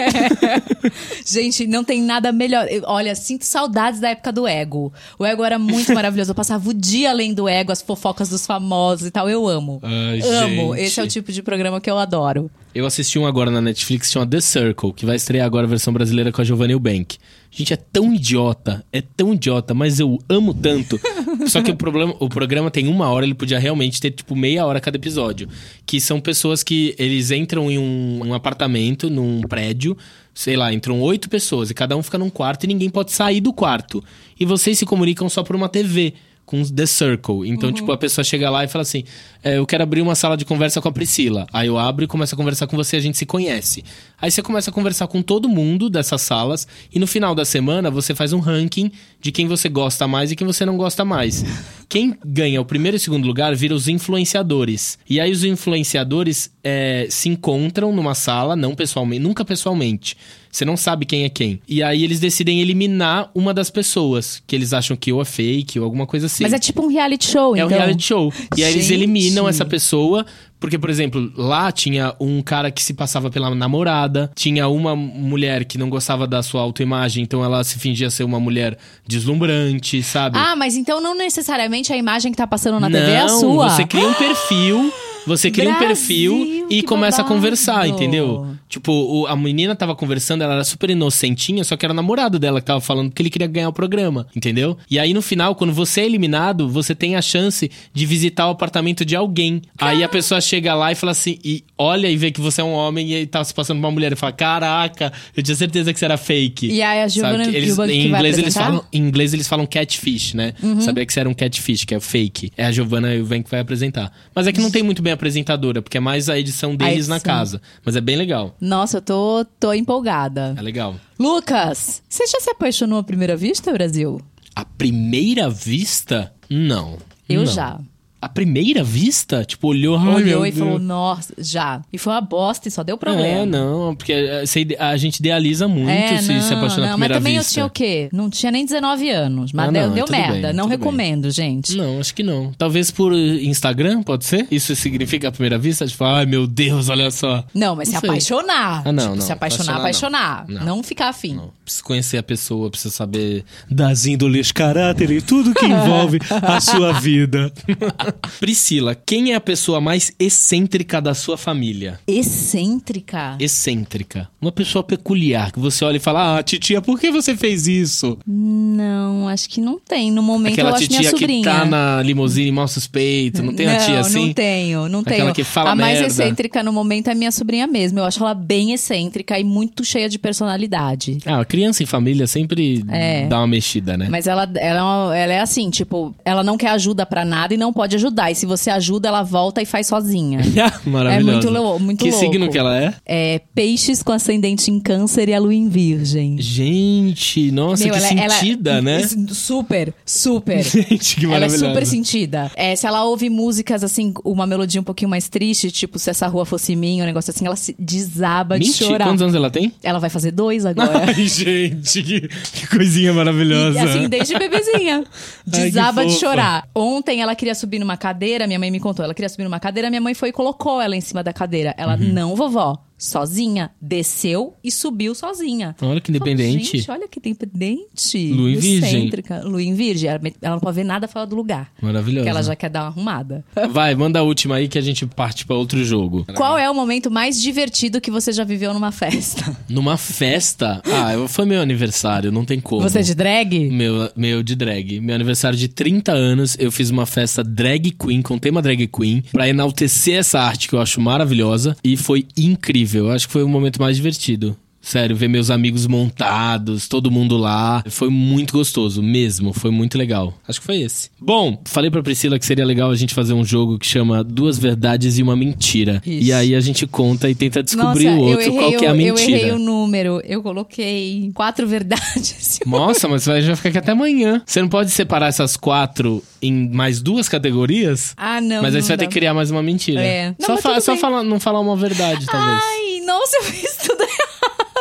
Gente, não tem nada melhor. Eu- olha, sinto saudades da época do Ego. O Ego era muito maravilhoso. Eu passava o dia além do Ego, as fofocas dos famosos e tal. Eu amo. Ai, amo. gente. Esse é o tipo de programa que eu adoro. Eu assisti um agora na Netflix chama The Circle, que vai estrear agora a versão brasileira com a Giovanna Eubank. Gente, é tão idiota, é tão idiota, mas eu amo tanto. Só que o problema, o programa tem uma hora, ele podia realmente ter tipo meia hora cada episódio. Que são pessoas que eles entram em um, um apartamento, num prédio, sei lá, entram oito pessoas e cada um fica num quarto e ninguém pode sair do quarto. E vocês se comunicam só por uma TV. Com The Circle. Então, tipo, a pessoa chega lá e fala assim: é, Eu quero abrir uma sala de conversa com a Priscila. Aí eu abro e começo a conversar com você, a gente se conhece. Aí você começa a conversar com todo mundo dessas salas. E no final da semana você faz um ranking de quem você gosta mais e quem você não gosta mais. quem ganha o primeiro e segundo lugar vira os influenciadores. E aí os influenciadores é, se encontram numa sala, não pessoalmente, nunca pessoalmente. Você não sabe quem é quem. E aí eles decidem eliminar uma das pessoas, que eles acham que ou é fake ou alguma coisa assim. Mas é tipo um reality show, É então. um reality show. E aí eles eliminam essa pessoa. Porque, por exemplo, lá tinha um cara que se passava pela namorada, tinha uma mulher que não gostava da sua autoimagem, então ela se fingia ser uma mulher deslumbrante, sabe? Ah, mas então não necessariamente a imagem que tá passando na TV é a Não, sua. Você cria um perfil. Você cria um Brasil, perfil e começa a babado. conversar, entendeu? Tipo, o- a menina tava conversando, ela era super inocentinha, só que era o namorado dela que tava falando que ele queria ganhar o programa, entendeu? E aí no final, quando você é eliminado, você tem a chance de visitar o apartamento de alguém. Aí a pessoa chega lá e fala assim, e olha e vê que você é um homem e tá se passando por uma mulher e fala: Caraca, eu tinha certeza que você era fake. E aí a? Giovanna eles, em inglês eles? Uhum. falam em inglês eles falam catfish, né? Sabia que você era um catfish, que é fake. É a Giovanna Eubank que vai apresentar. Mas é que não tem muito bem apresentadora, porque é mais a edição deles na edição. casa. Mas é bem legal. Nossa, eu tô, tô empolgada. É legal. Lucas, você já se apaixonou à primeira vista, Brasil? A primeira vista? Não. Eu Não. já. A primeira vista? Tipo, olhou, Olhou e falou, nossa, já. E foi uma bosta e só deu É, problema. não, porque eh, a gente idealiza muito se se apaixonar à não, primeira mas também vista. eu tinha o quê? Não tinha nem 19 anos. Mas Ah, deu, não, deu merda. bem, não recomendo, gente. Não, acho que não. Talvez por Instagram, pode ser? Isso significa a primeira vista? Tipo, ai meu Deus, olha só. Não, mas Não se sei. apaixonar. Ah, não, Tipo, não. Se apaixonar, Apaixonar, apaixonar. não. Não, ficar afim. Não, Preciso conhecer a pessoa, preciso saber das índoles, caráter e tudo que envolve a sua vida. Priscila, quem é a pessoa mais excêntrica da sua família? Excêntrica. Excêntrica. Uma pessoa peculiar, que você olha e fala: Ah, titia, por que você fez isso? Não, acho que não tem. No momento Aquela eu acho minha titia que sobrinha. tá na limusine mal suspeito. Não tem uma tia assim? Não tenho, não Aquela tenho. que fala a mais merda. excêntrica no momento é minha sobrinha mesmo. Eu acho ela bem excêntrica e muito cheia de personalidade. Ah, criança em família sempre É. dá uma mexida, né? Mas ela, ela, é ela é assim, tipo, ela não quer ajuda pra nada e não pode ajudar. E se você ajuda, ela volta e faz sozinha. Maravilhosa. É muito muito que louco. signo que ela é? É peixes com ascendente em câncer e a lua em virgem. Gente, nossa, Meu, que ela- ela- sentida, né? Super, super. Gente, que Ela é super sentida. É, se ela ouve músicas assim, uma melodia um pouquinho mais triste, tipo Se Essa Rua Fosse Minha, um negócio assim, ela se desaba de Mentira, chorar. quantos anos ela tem? Ela vai fazer dois agora. Ai, gente, que, que coisinha E, maravilhosa. assim, desde bebezinha. Ai, Desaba que de chorar. Ontem ela queria subir numa cadeira, minha mãe me contou. Ela queria subir numa cadeira, minha mãe foi e colocou ela em cima da cadeira. Ela, Uhum. não, vovó. Sozinha. Desceu e subiu sozinha. Olha que falo, independente. Gente, olha que independente. Lua em virgem. Lua em virgem. Ela, não pode ver nada fora do lugar. Maravilhosa. Porque ela já quer dar uma arrumada. Vai, manda a última aí que a gente parte pra outro jogo. Qual é o momento mais divertido que você já viveu numa festa? Numa festa? Ah, foi meu aniversário, não tem como. Você é de drag? Meu, meu de drag. Meu aniversário de 30 anos, eu fiz uma festa drag queen, com tema drag queen, pra enaltecer essa arte que eu acho maravilhosa. E foi incrível. Eu acho que foi o momento mais divertido. Sério, ver meus amigos montados, todo mundo lá. Foi muito gostoso, mesmo. Foi muito legal. Acho que foi esse. Bom, falei pra Priscila que seria legal a gente fazer um jogo que chama Duas Verdades e uma Mentira. Isso. E aí a gente conta e tenta descobrir Nossa, o outro errei, qual que é a o- Eu mentira. errei o número. Eu coloquei quatro verdades. Nossa, mas você vai já ficar aqui até amanhã. Você não pode separar essas quatro em mais duas categorias? Ah, não. mas aí não você vai ter dá. que criar mais uma mentira. É. Não, Só, fa- só falar, não falar uma verdade, talvez. Ai, nossa, eu fiz tudo.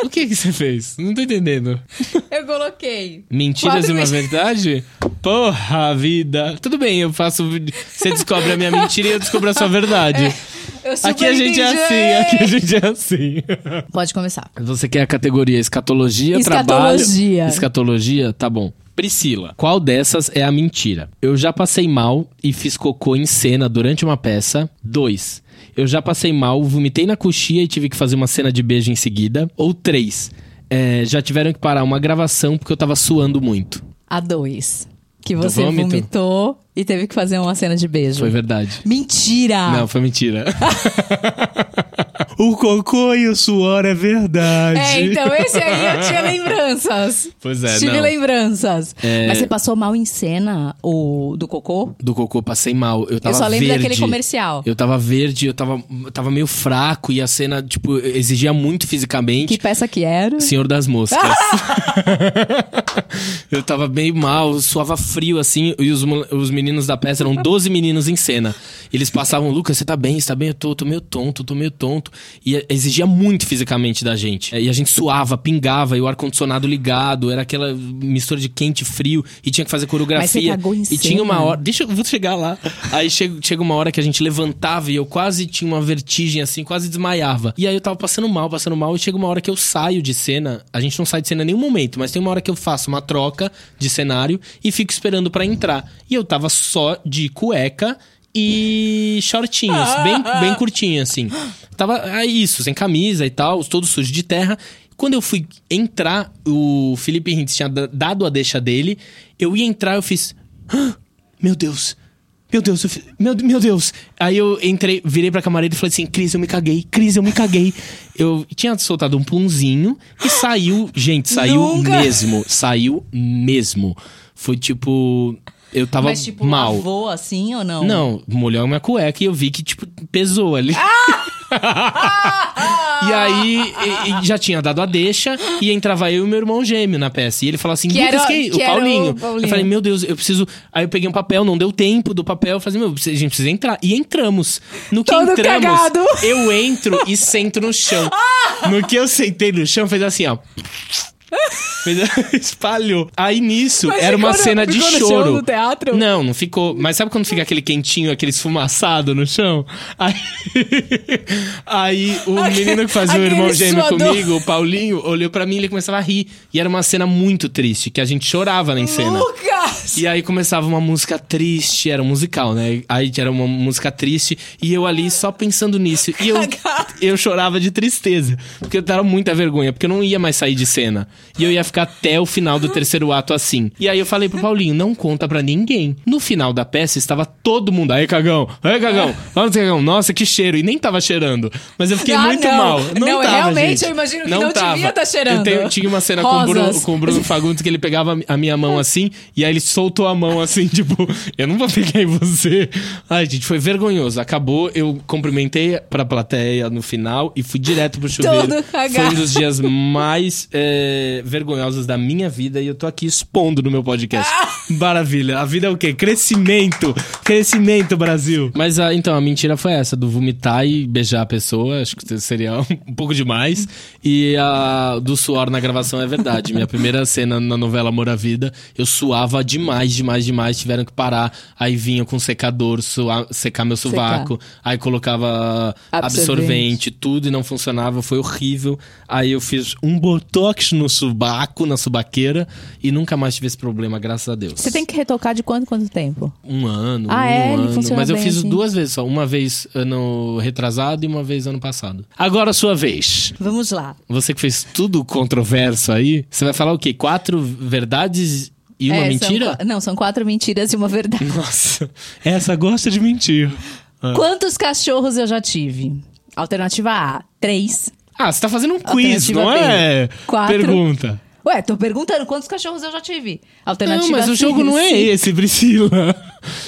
O que, que você fez? Não tô entendendo. Eu coloquei. Mentiras e uma mentiras. verdade? Porra vida. Tudo bem, eu faço. Você descobre a minha mentira e eu descubro a sua verdade. Eu super Aqui a gente é assim, aqui a gente é assim. Pode começar. Você quer a categoria escatologia, Escatologia. trabalho... Escatologia, tá bom. Priscila, qual dessas é a mentira? Eu já passei mal e fiz cocô em cena durante uma peça. Dois. Eu já passei mal, vomitei na coxia e tive que fazer uma cena de beijo em seguida. Ou três. é, já tiveram que parar uma gravação porque eu tava suando muito. A dois. Que Do você vomitou e teve que fazer uma cena de beijo. Foi verdade. Mentira! Não, foi mentira. O cocô e o suor é verdade. É, então esse aí eu tinha lembranças. Pois é, Tive não. lembranças. É. Mas você passou mal em cena, o do cocô? Do cocô passei mal. Eu tava só lembro verde. daquele comercial. Eu tava verde, eu tava, eu tava meio fraco e a cena, tipo, exigia muito fisicamente. Que peça que era? Senhor das Moscas. eu tava bem mal, suava frio assim, e os, os meninos da peça eram 12 meninos em cena. Eles passavam, Lucas, você tá bem, você tá bem? Eu tô, tô meio tonto, tô meio tonto. E eh, exigia muito fisicamente da gente. E a gente suava, pingava, e o ar-condicionado ligado, era aquela mistura de quente e frio, e tinha que fazer coreografia. Mas você cagou em e tinha uma hora. Deixa eu vou chegar lá. Aí chega, chega uma hora que a gente levantava e eu quase tinha uma vertigem assim, quase desmaiava. E aí eu tava passando mal, passando mal, e chega uma hora que eu saio de cena. A gente não sai de cena em nenhum momento, mas tem uma hora que eu faço uma troca de cenário e fico esperando pra entrar. E eu tava só de cueca e shortinhos, bem, bem curtinho assim. Tava é isso, sem camisa e tal, todo sujo de terra. Quando eu fui entrar, o Felipe Hintz tinha da- dado a deixa dele. Eu ia entrar, eu fiz. "Ah, Meu Deus. Meu Deus, eu fiz- meu, meu Deus. Aí eu entrei, virei pra camareira e falei assim: Cris, eu me caguei. Cris, eu me caguei. Eu tinha soltado um punzinho e saiu. Gente, saiu Nunca. mesmo. Saiu mesmo. Foi tipo. Eu tava Mas tipo, mal. lavou assim ou não? Não, molhou a minha cueca e eu vi que, tipo, pesou ali. e aí, e- e já tinha dado a deixa e entrava eu e meu irmão gêmeo na peça. E ele falou assim, Que era- que o era o Paulinho. Paulinho. Eu falei, meu Deus, eu preciso... Aí eu peguei um papel, não deu tempo do papel. Eu falei, meu, a gente precisa entrar. E entramos. No que Todo entramos, cagado. eu entro e sento no chão. No que eu sentei no chão, fez assim, ó... Espalhou. Aí nisso, Mas era uma no- cena de no choro. do teatro? Não, não ficou. Mas sabe quando fica aquele quentinho, aquele esfumaçado no chão? Aí, aí o Aquele- menino que fazia o irmão gêmeo suador. comigo, o Paulinho, olhou pra mim e ele começava a rir. E era uma cena muito triste, que a gente chorava na cena. Lucas! E aí começava uma música triste, era um musical, né? Aí era uma música triste e eu ali só pensando nisso. E eu, eu chorava de tristeza, porque eu tava muita vergonha, porque eu não ia mais sair de cena. E eu ia ficar até o final do terceiro ato assim. E aí eu falei pro Paulinho, não conta pra ninguém. No final da peça estava todo mundo, aí cagão, aí cagão, vamos cagão, nossa que cheiro. E nem tava cheirando, mas eu fiquei Ah, muito não. mal. Não, Não, tava, realmente, gente. eu imagino que não tava. devia tá cheirando. Eu tinha uma cena com o, Bruno, com o Bruno Fagundes que ele pegava a minha mão assim, e aí ele soltou a mão assim, tipo, eu não vou pegar em você. Ai, gente, foi vergonhoso. Acabou, eu cumprimentei pra plateia no final e fui direto pro chuveiro. Todo cagado. Foi um dos dias mais é, vergonhosos da minha vida e eu tô aqui expondo no meu podcast. Ah! Maravilha. A vida é o quê? Crescimento. Crescimento, Brasil. Mas ah, então, a mentira foi essa, do vomitar e beijar a pessoa. Acho que seria um pouco demais. E a do suor na gravação é verdade. Minha primeira cena na novela Amor à Vida, eu suava demais, demais, demais. Tiveram que parar. Aí vinha com secador, suar, secar meu sovaco. Aí colocava Absorvente. absorvente, tudo e não funcionava. Foi horrível. Aí eu fiz um botox no subaco, na subaqueira. E nunca mais tive esse problema, graças a Deus. Você tem que retocar de quanto quanto tempo? Um ano, Ah, um é? Ele ano. funciona Mas eu bem fiz assim? duas vezes só. Uma vez ano retrasado e uma vez ano passado. Agora a sua vez. Vamos lá. Você que fez tudo controverso aí, você vai falar o quê? Quatro verdades e uma É, mentira? são não, são quatro mentiras e uma verdade. Nossa, essa gosta de mentir. Ah. Quantos cachorros eu já tive? Alternativa A, três. Ah, você tá fazendo um quiz, não é? Quatro. Pergunta. Ué, tô perguntando quantos cachorros eu já tive. Alternativa Não, mas o jogo não é esse, Priscila.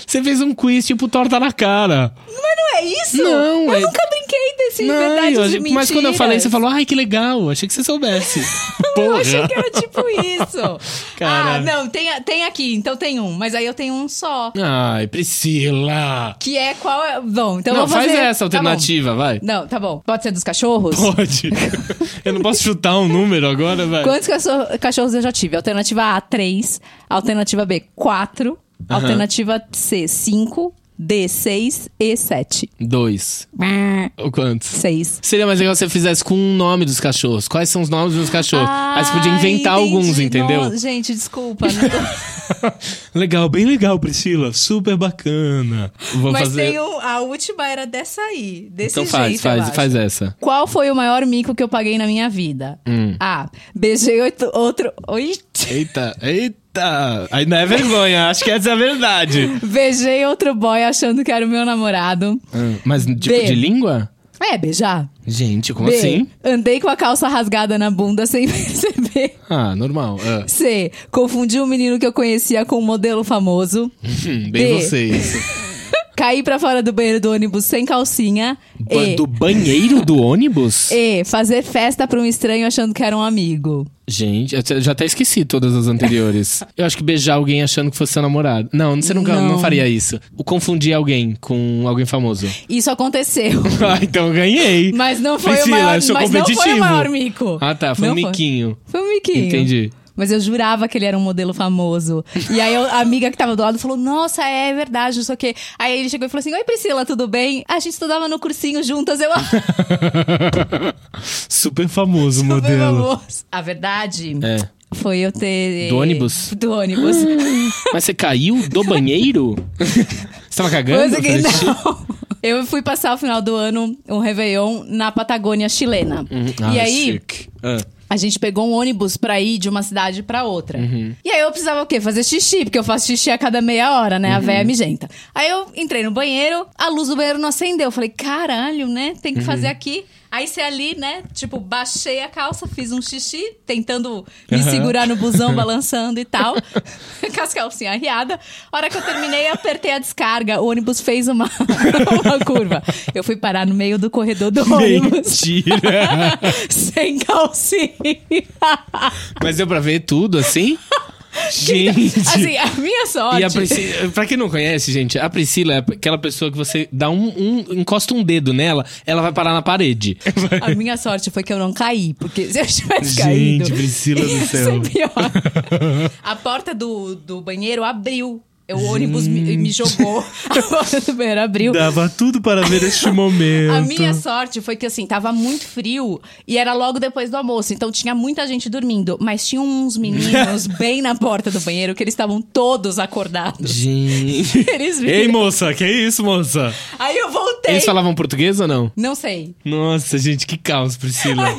Você fez um quiz tipo torta na cara. Mas não é isso? Não, eu é- nunca brinquei desse Não, verdades eu e mentiras. mas quando eu falei, você falou, ai, que legal. Achei que você soubesse. Eu Porra. achei que era tipo isso. Cara. Ah, não, tem, tem aqui, então tem um. Mas aí eu tenho um só. Ai, Priscila. Que é qual é... Bom, então não, eu vou faz fazer... essa Tá alternativa, vai. Não, tá bom. Pode ser dos cachorros? Pode. Eu não posso chutar um número agora, vai. Quantos cachorro- cachorros eu já tive? Alternativa A, 3. Alternativa B, 4. Alternativa C, 5. D, 6 e 7. Dois. Ou quantos? 6. Seria mais legal se você fizesse com o nome dos cachorros. Quais são os nomes dos cachorros? Aí você podia inventar alguns, entendeu? Nossa, gente, desculpa. não tô- legal, bem legal, Priscila. Super bacana. Vou Mas fazer. tem um, a última era dessa aí. Desse Então faz, jeito, faz, faz essa. Qual foi o maior mico que eu paguei na minha vida? Hum. A. Beijei oito, outro. Oi? Eita, eita. Aí não é vergonha, acho que essa é a verdade. Beijei outro boy achando que era o meu namorado. Hum, Mas tipo B. de língua? É, beijar. Gente, como B. assim? Andei com a calça rasgada na bunda sem perceber. Ah, normal. Ah. C. Confundi um menino que eu conhecia com um modelo famoso. Bem B. você Caí pra fora do banheiro do ônibus sem calcinha. Ba- E. Do banheiro do ônibus? E. Fazer festa pra um estranho achando que era um amigo. Gente, eu já até esqueci todas as anteriores. eu acho que beijar alguém achando que fosse seu namorado. Não, você nunca não. Não. faria isso. O confundir alguém com alguém famoso. Isso aconteceu. ah, então eu ganhei. Mas não foi Priscila, o maior, mas não foi competitivo. o maior mico. Ah, tá. Foi Não um miquinho. Foi um miquinho. Entendi. Mas eu jurava que ele era um modelo famoso. E aí eu- a amiga que tava do lado falou: Nossa, é verdade, não sei o quê. Aí ele chegou e falou assim: Oi, Priscila, tudo bem? A gente estudava no cursinho juntas. Eu. Super famoso o Super modelo. famoso. A verdade É. foi eu ter. Do ônibus? Do ônibus. Mas você caiu do banheiro? você tava cagando? Xixi? não. Eu fui passar o final do ano, um Réveillon, na Patagônia chilena. Ah, e aí, chique. Ah. A gente pegou um ônibus pra ir de uma cidade pra outra. Uhum. E aí eu precisava o quê? Fazer xixi, porque eu faço xixi a cada meia hora, né? A Uhum. véia mijenta. Aí eu entrei no banheiro, a luz do banheiro não acendeu. Eu falei, caralho, né? Tem que Uhum. fazer aqui. Aí você ali, né? Tipo, baixei a calça, fiz um xixi, tentando me Aham. segurar no busão, balançando e tal. Com as calcinhas arriadas. A hora que eu terminei, eu apertei a descarga. O ônibus fez uma, uma curva. Eu fui parar no meio do corredor do ônibus. Mentira! Sem calcinha. Mas deu pra ver tudo assim? Gente! Assim, a minha sorte. E a Priscila, pra quem não conhece, gente, a Priscila é aquela pessoa que você dá um, um- encosta um dedo nela, ela vai parar na parede. A minha sorte foi que eu não caí, porque se eu tivesse Gente, caído. Priscila do céu. pior. A porta do, do banheiro abriu. O ônibus me, me jogou. A porta do banheiro abriu. Dava tudo para ver este momento. A minha sorte foi que, assim, tava muito frio e era logo depois do almoço, então tinha muita gente dormindo. Mas tinha uns meninos bem na porta do banheiro que eles estavam todos acordados. Gente. Eles viram. Ei, moça, que isso, moça? Aí eu voltei. Eles falavam português ou não? Não sei. Nossa, gente, que caos, Priscila.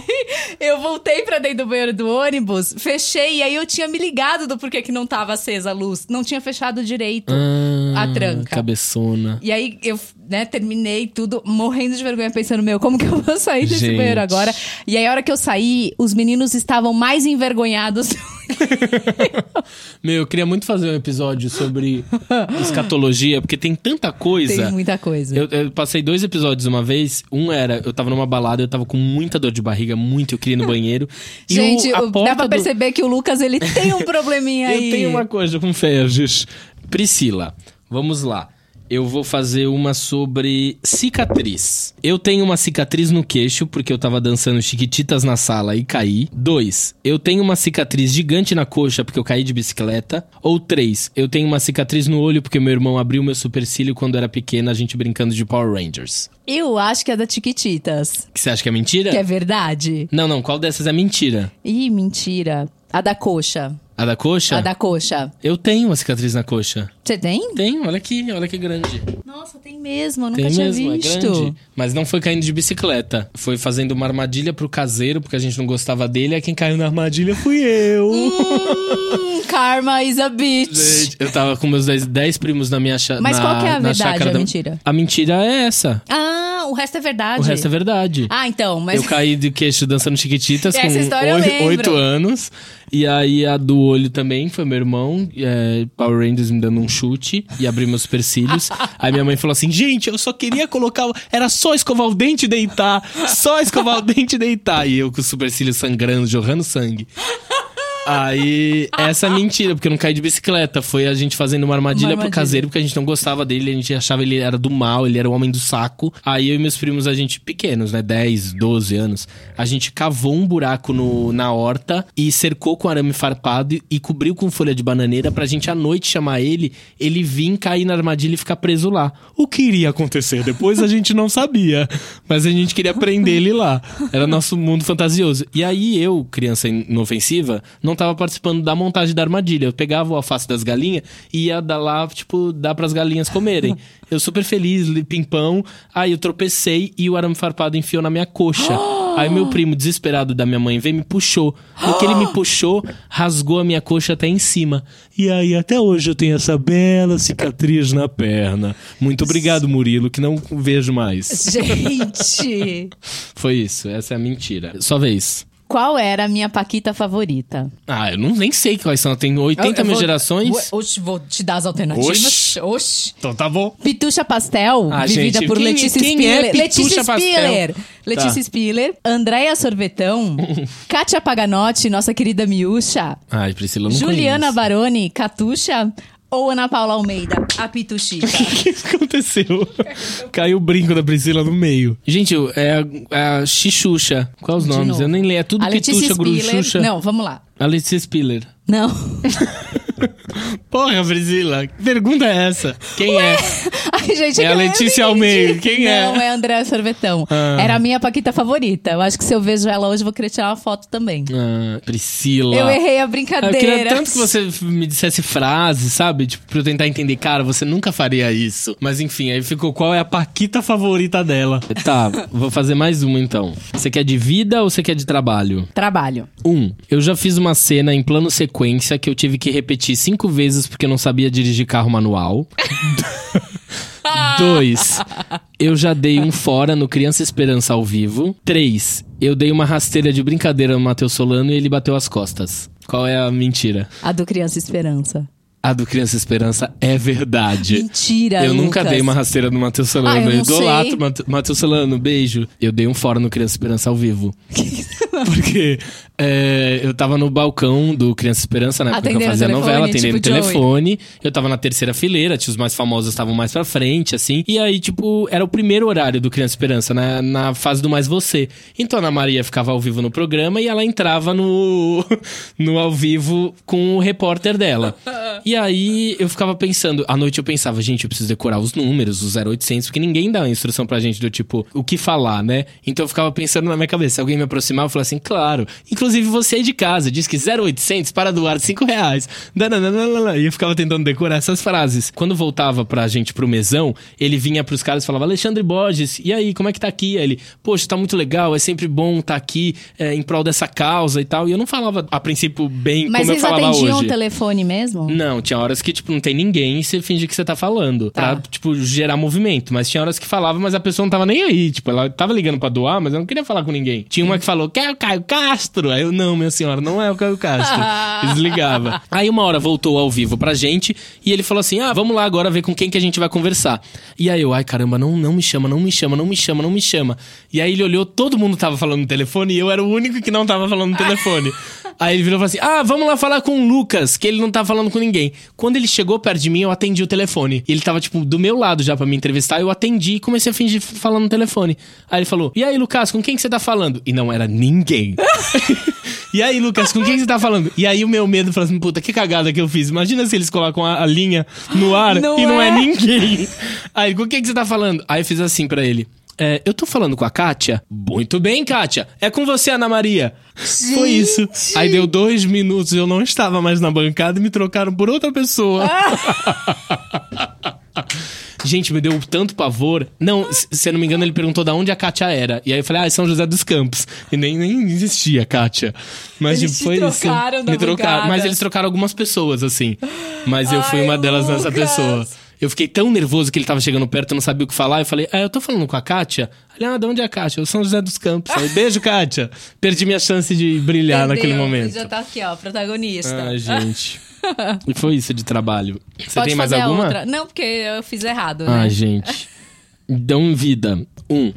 Eu voltei pra dentro do banheiro do ônibus, fechei, e aí eu tinha me ligado do porquê que não tava acesa a luz. Não tinha fechado direito Ah, a tranca. Cabeçona. E aí eu, né, terminei tudo morrendo de vergonha, pensando, meu, como que eu vou sair desse Gente. banheiro agora? E aí a hora que eu saí, os meninos estavam mais envergonhados. Meu, eu queria muito fazer um episódio sobre escatologia, porque tem tanta coisa. Tem muita coisa. Eu, eu passei dois episódios uma vez. Um era, eu tava numa balada, eu tava com muita dor de barriga, muito, eu queria ir no banheiro. E Gente, o, dá pra do- perceber que o Lucas, ele tem um probleminha aí. Eu tenho uma coisa com Ferges. Priscila, vamos lá. Eu vou fazer uma sobre cicatriz. Eu tenho uma cicatriz no queixo porque eu tava dançando chiquititas na sala e caí. Dois, eu tenho uma cicatriz gigante na coxa porque eu caí de bicicleta. Ou três, eu tenho uma cicatriz no olho porque meu irmão abriu meu supercílio quando era pequena, a gente brincando de Power Rangers. Eu acho que é da Tiquititas. Que você acha que é mentira? Que é verdade. Não, não, qual dessas é mentira? Ih, mentira. A da coxa. A da coxa? A da coxa. Eu tenho uma cicatriz na coxa. Você tem? Tenho, olha aqui, olha que grande. Nossa, tem mesmo. Eu nunca Tem tinha mesmo, visto. é grande. Mas não foi caindo de bicicleta. Foi fazendo uma armadilha pro caseiro, porque a gente não gostava dele. Aí quem caiu na armadilha fui eu. Hum, karma is a bitch. Gente, eu tava com meus 10 primos na minha chácara. Mas qual que é a verdade, a mentira? A mentira é essa. Ah, o resto é verdade. O resto é verdade. Ah, então, mas. Eu caí de queixo dançando chiquititas Essa história eu com lembro. 8 anos. E aí a do olho também foi meu irmão. é, Power Rangers me dando um chute e abri meus supercílios. aí minha mãe falou assim: gente, eu só queria colocar. o- Era só escovar o dente e deitar. Só escovar o dente e deitar. E eu com os supercílios sangrando, jorrando sangue. Aí, essa é mentira, porque eu não caí de bicicleta. Foi a gente fazendo uma armadilha, Uma pro armadilha. caseiro, porque a gente não gostava dele, a gente achava ele era do mal, ele era o homem do saco. Aí eu e meus primos, a gente, pequenos, né? 10, 12 anos, a gente cavou um buraco no, na horta e cercou com arame farpado e, e cobriu com folha de bananeira pra gente à noite chamar ele, ele vir cair na armadilha e ficar preso lá. O que iria acontecer depois a gente não sabia, mas a gente queria prender ele lá. Era nosso mundo fantasioso. E aí eu, criança inofensiva, não não tava participando da montagem da armadilha. Eu pegava o alface das galinhas e ia dar lá, tipo, dar pras galinhas comerem. eu super feliz, li- pimpão. Aí eu tropecei e o arame farpado enfiou na minha coxa. Aí meu primo, desesperado da minha mãe, veio e me puxou. No que ele me puxou, rasgou a minha coxa até em cima. E aí, até hoje eu tenho essa bela cicatriz na perna. Muito obrigado, Murilo, que não vejo mais. Gente! Foi isso, essa é a mentira. Só vez. Qual era a minha Paquita favorita? Ah, eu não, nem sei quais são. Tem 80 Eu- eu mil vou- gerações. Vou, oxe, vou te dar as alternativas. Oxe. Oxe. Então tá bom. Pitucha Pastel, Ah, vivida gente, por quem- Letícia quem Spiller. é Letícia Pastel? Spiller. Letícia Tá. Spiller. Andréia Sorvetão. Kátia Paganotti, nossa querida Miúcha. Ai, Priscila, não Juliana conheço. Baroni, Catuxa. Ou Ana Paula Almeida, a Pituchica. O que aconteceu? Caiu o brinco da Priscila no meio. Gente, é a, é a Xixuxa. Qual os De nomes? novo. Eu nem leio. É tudo a Letícia Spiller. Gruxuxa. Não, vamos lá. A Letícia Spiller. Não. Porra, Priscila. Que pergunta é essa? Quem é? Ai, gente, É a que eu Letícia. Almeida, quem é? Não, é a Andréa Sorvetão. Ah. Era a minha Paquita favorita. Eu acho que se eu vejo ela hoje, eu vou querer tirar uma foto também. Ah, Priscila. Eu errei a Eu brincadeira. queria tanto que você me dissesse frases, sabe? Tipo, pra eu tentar entender. Cara, você nunca faria isso. Mas enfim, aí ficou qual é a paquita favorita dela. Tá, vou fazer mais uma então. Você quer de vida ou você quer de trabalho? Trabalho. Um, eu já fiz uma cena em plano sequência que eu tive que repetir cinco vezes porque eu não sabia dirigir carro manual. Dois, eu já dei um fora no Criança Esperança ao vivo. Três, eu dei uma rasteira de brincadeira no Matheus Solano e ele bateu as costas. Qual é a mentira? A do Criança Esperança. A do Criança Esperança é verdade. Mentira, Eu nunca Lucas. dei uma rasteira no Matheus Ah, Solano. eu eu não idolatro Matheus Solano, beijo. Eu dei um fora no Criança Esperança ao vivo. Porque é, eu tava no balcão do Criança Esperança, na época que eu fazia telefone, novela, atendendo tipo Joey. telefone. Eu tava na terceira fileira, tinha os mais famosos estavam mais pra frente, assim. E aí, tipo, era o primeiro horário do Criança Esperança, na, na fase do Mais Você. Então a Ana Maria ficava ao vivo no programa e ela entrava no, no ao vivo com o repórter dela. E aí eu ficava pensando, à noite eu pensava, gente, eu preciso decorar os números, os 0800, porque ninguém dá uma instrução pra gente do tipo, o que falar, né? Então eu ficava pensando na minha cabeça, se alguém me aproximava, eu falava assim, claro. Inclusive você aí de casa, diz que 0800 para doar 5 reais. E eu ficava tentando decorar essas frases. Quando voltava pra gente pro mesão, ele vinha pros caras e falava, Alexandre Borges, e aí, como é que tá aqui? Aí ele, poxa, tá muito legal, é sempre bom estar aqui é, em prol dessa causa e tal. E eu não falava, a princípio, bem Mas como eu vocês falava atendiam hoje. o telefone mesmo? Não, tinha horas que, tipo, não tem ninguém e você finge que você tá falando. Tá. Pra, tipo, gerar movimento. Mas tinha horas que falava, mas a pessoa não tava nem aí. Tipo, ela tava ligando pra doar, mas eu não queria falar com ninguém. Tinha uma que falou, quer o Caio Castro? Aí eu, não, minha senhora, não é o Caio Castro. Desligava. Aí uma hora voltou ao vivo pra gente e ele falou assim: ah, vamos lá agora ver com quem que a gente vai conversar. E aí eu, ai caramba, não, não me chama, não me chama, não me chama, não me chama. E aí ele olhou, todo mundo tava falando no telefone e eu era o único que não tava falando no telefone. Aí ele virou e falou assim: Ah, vamos lá falar com o Lucas, que ele não tá falando com ninguém. Quando ele chegou perto de mim, eu atendi o telefone. E ele tava, tipo, do meu lado já pra me entrevistar. Eu atendi e comecei a fingir falando no telefone. Aí ele falou: E aí, Lucas, com quem que você tá falando? E não era ninguém. e aí, Lucas, com quem que você tá falando? E aí o meu medo falou assim: Puta, que cagada que eu fiz. Imagina se eles colocam a, a linha no ar Não e não é é. ninguém. Aí, com quem que você tá falando? Aí eu fiz assim pra ele. É, eu tô falando com a Kátia? Muito bem, Kátia. É com você, Ana Maria. Foi isso. Aí deu dois minutos, eu não estava mais na bancada e me trocaram por outra pessoa. Gente, me deu tanto pavor. Não, se eu não me engano, ele perguntou da onde a Kátia era. E aí eu falei, ah, é São José dos Campos. E nem, nem existia a Kátia. Mas Eles tipo, foi isso. trocaram da Me trocaram. Mas eles trocaram algumas pessoas, assim. Mas eu fui Ai, uma delas nessa pessoa. Eu fiquei tão nervoso que ele tava chegando perto, eu não sabia o que falar. Eu falei, ah, eu tô falando com a Kátia? Ele, ah, de onde é a Kátia? Eu São José dos Campos. Aí, beijo, Kátia. Perdi minha chance de brilhar naquele Entendeu? momento. Já tá aqui, ó, protagonista. Ah, gente. e foi isso de trabalho. Você Pode tem mais alguma? outra. Não, porque eu fiz errado, Ah, né? gente. Dão vida. Um.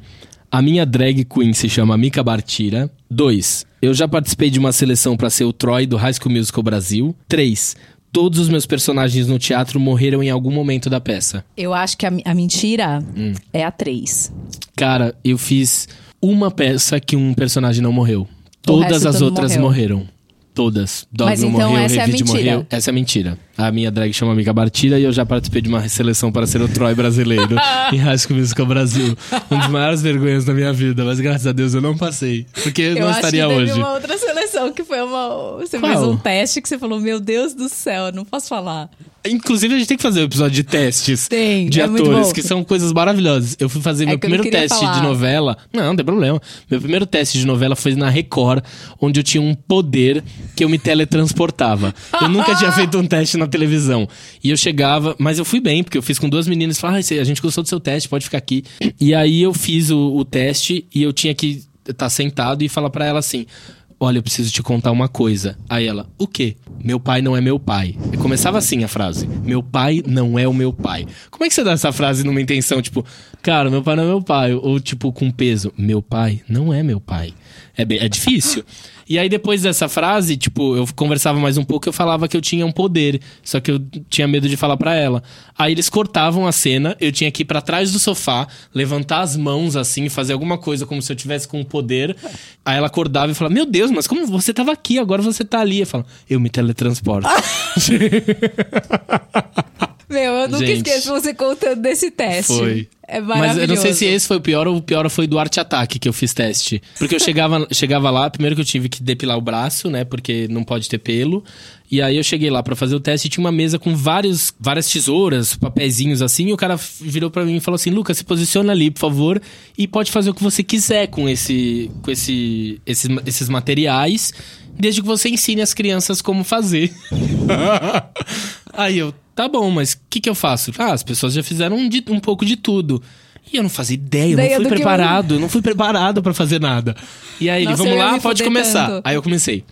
A minha drag queen se chama Mika Bartira. Dois. Eu já participei de uma seleção pra ser o Troy do High School Musical Brasil. Três. Todos os meus personagens no teatro morreram em algum momento da peça. Eu acho que a, a mentira Hum. é a 3. Cara, eu fiz uma peça que um personagem não morreu. Todas as todo outras morreu. morreram. Todas. Dogma Mas então morreu, essa é a mentira. morreu. Essa é a mentira. A minha drag chama Amiga Bartira e eu já participei de uma seleção para ser o Troy brasileiro em High School Musical Brasil. Um dos maiores vergonhas da minha vida, mas graças a Deus eu não passei. Porque eu, Eu não acho estaria que teve hoje. uma outra seleção que foi uma. Você Qual? fez um teste que você falou: Meu Deus do céu, não posso falar. Inclusive, a gente tem que fazer um episódio de testes Tem, de é atores, que são coisas maravilhosas. Eu fui fazer É meu primeiro teste falar. de novela. Não, não tem problema. Meu primeiro teste de novela foi na Record, onde eu tinha um poder que eu me teletransportava. Eu nunca tinha feito um teste na televisão. E eu chegava, mas eu fui bem, porque eu fiz com duas meninas e falaram: ah, a gente gostou do seu teste, pode ficar aqui. E aí eu fiz o, o teste e eu tinha que estar sentado e falar pra ela assim. Olha, eu preciso te contar uma coisa. Aí ela, o quê? Meu pai não é meu pai. E começava assim a frase. Meu pai não é o meu pai. Como é que você dá essa frase numa intenção, tipo, cara, meu pai não é meu pai? Ou tipo, com peso, meu pai não é meu pai. É, bem- é difícil. E aí, depois dessa frase, tipo, eu conversava mais um pouco, eu falava que eu tinha um poder. Só que eu tinha medo de falar pra ela. Aí eles cortavam a cena, eu tinha que ir pra trás do sofá, levantar as mãos assim, fazer alguma coisa como se eu tivesse com um poder. Aí ela acordava e falava: Meu Deus, mas como você tava aqui, agora você tá ali? Eu falo, eu me teletransporto. Meu, eu nunca Gente. esqueço você contando desse teste. Foi. É Mas maravilhoso. eu não sei se esse foi o pior ou o pior foi do Arte Ataque que eu fiz teste. Porque eu chegava, chegava lá, primeiro que eu tive que depilar o braço, né? Porque não pode ter pelo. E aí eu cheguei lá pra fazer o teste e tinha uma mesa com vários, várias tesouras, papeizinhos assim. E o cara virou pra mim e falou assim: Lucas, se posiciona ali, por favor, e pode fazer o que você quiser com, esse, com esse, esses, esses materiais, desde que você ensine as crianças como fazer. Aí eu, tá bom, mas o que, que eu faço? Ah, as pessoas já fizeram um, de- um pouco de tudo. E eu não fazia ideia, eu não fui preparado, eu não fui preparado pra fazer nada. E aí Nossa, vamos lá, pode começar. tanto. Aí eu comecei.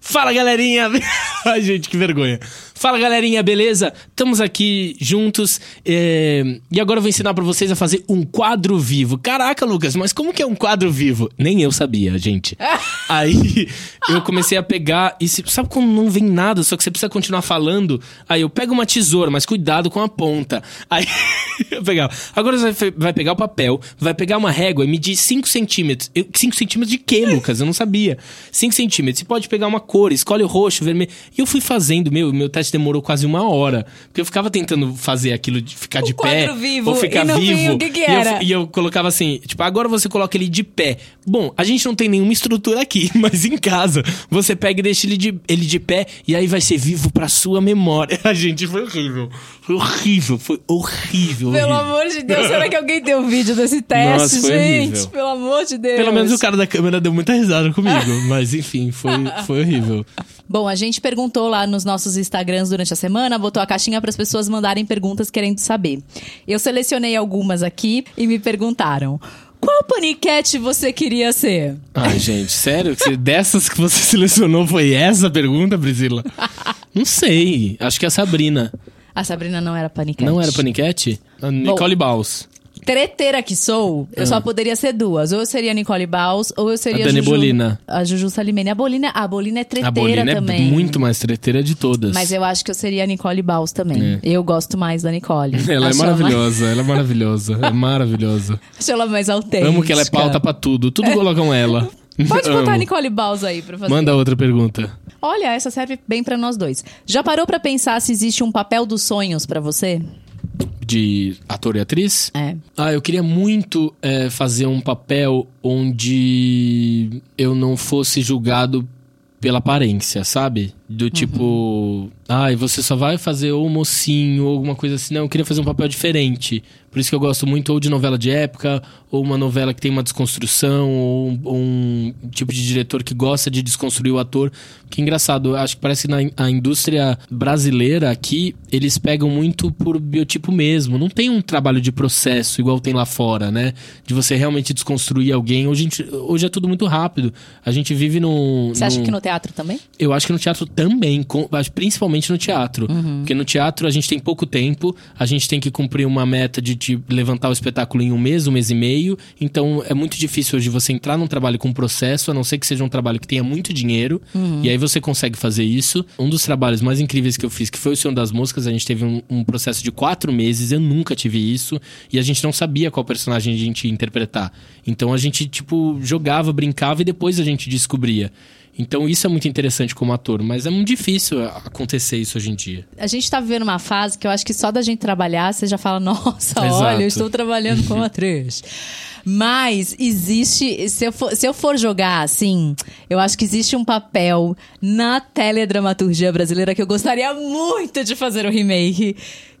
Fala galerinha! Ai, gente, que vergonha. Fala galerinha, beleza? Estamos aqui juntos é, e agora eu vou ensinar pra vocês a fazer um quadro vivo. Caraca, Lucas, mas como que é um quadro vivo? Nem eu sabia, gente. Aí eu comecei a pegar e se- sabe quando não vem nada, só que você precisa continuar falando? Aí eu pego uma tesoura, mas cuidado com a ponta. Aí eu pegava. Agora você vai- vai pegar o papel, vai pegar uma régua e medir 5 centímetros. 5 centímetros de quê, Lucas? Eu não sabia. 5 centímetros. Você pode pegar uma cor, escolhe o roxo, vermelho. E eu fui fazendo, meu, meu teste demorou quase uma hora. Porque eu ficava tentando fazer aquilo de ficar de pé. vivo, Ou ficar e no fim, vivo. o que que E eu- era? e eu colocava assim, tipo, agora você coloca ele de pé. Bom, a gente não tem nenhuma estrutura aqui, mas em casa você pega e deixa ele de, ele de pé e aí vai ser vivo pra sua memória. A gente foi horrível. Foi horrível, foi horrível. Pelo horrível. amor de Deus, será que alguém tem o vídeo desse teste, Nossa, foi gente? horrível. Pelo amor de Deus. Pelo menos o cara da câmera deu muita risada comigo, mas enfim, foi, foi horrível. Bom, a gente perguntou lá nos nossos Instagrams durante a semana, botou a caixinha para as pessoas mandarem perguntas querendo saber. Eu selecionei algumas aqui e me perguntaram: qual paniquete você queria ser? Ai, gente, sério? Dessas que você selecionou foi essa a pergunta, Priscila? Não sei. Acho que é a Sabrina. A Sabrina não era paniquete. Não era paniquete? A Nicole Baus. Treteira que sou, eu só poderia ser duas. Ou eu seria Nicole Baus, ou eu seria Ah. A Dani Juju, Bolina. A Juju Salimene. A Bolina, a Bolina é treteira A Bolina também. é muito mais treteira de todas. Mas eu acho que eu seria a Nicole Baus também. É. Eu gosto mais da Nicole. Ela é Acho maravilhosa, ela é maravilhosa, é maravilhosa. Acho ela mais autêntica. Amo que ela é pauta pra tudo, tudo colocam ela. Pode botar a Amo. Nicole Baus aí pra fazer. Manda outra pergunta. Olha, essa serve bem pra nós dois. Já parou pra pensar se existe um papel dos sonhos pra você? De ator e atriz? É. Ah, eu queria muito é, fazer um papel onde eu não fosse julgado pela aparência, sabe? Do tipo, ai, você só vai fazer ou mocinho ou alguma coisa assim. Não, eu queria fazer um papel diferente. Por isso que eu gosto muito ou de novela de época, ou uma novela que tem uma desconstrução, ou um, ou um tipo de diretor que gosta de desconstruir o ator. Que engraçado, acho que parece que na a indústria brasileira aqui, eles pegam muito por biotipo mesmo. Não tem um trabalho de processo igual tem lá fora, né? De você realmente desconstruir alguém. Hoje, hoje é tudo muito rápido. A gente vive num. Você acha num- que no teatro também? eu acho que no teatro também, com- principalmente no teatro. Porque no teatro a gente tem pouco tempo, a gente tem que cumprir uma meta de, de levantar o espetáculo em um mês, um mês e meio. Então é muito difícil hoje você entrar num trabalho com processo, a não ser que seja um trabalho que tenha muito dinheiro. E aí você consegue fazer isso. Um dos trabalhos mais incríveis que eu fiz, que foi o Senhor das Moscas, a gente teve um, um processo de quatro meses, eu nunca tive isso. E a gente não sabia qual personagem a gente ia interpretar. Então a gente, tipo, jogava, brincava e depois a gente descobria. Então isso é muito interessante como ator, mas é muito difícil acontecer isso hoje em dia. A gente tá vivendo uma fase que eu acho que só da gente trabalhar, você já fala, nossa, Exato. olha, eu estou trabalhando como atriz. Mas existe, se eu, for, se eu for jogar assim, eu acho que existe um papel na teledramaturgia brasileira que eu gostaria muito de fazer o remake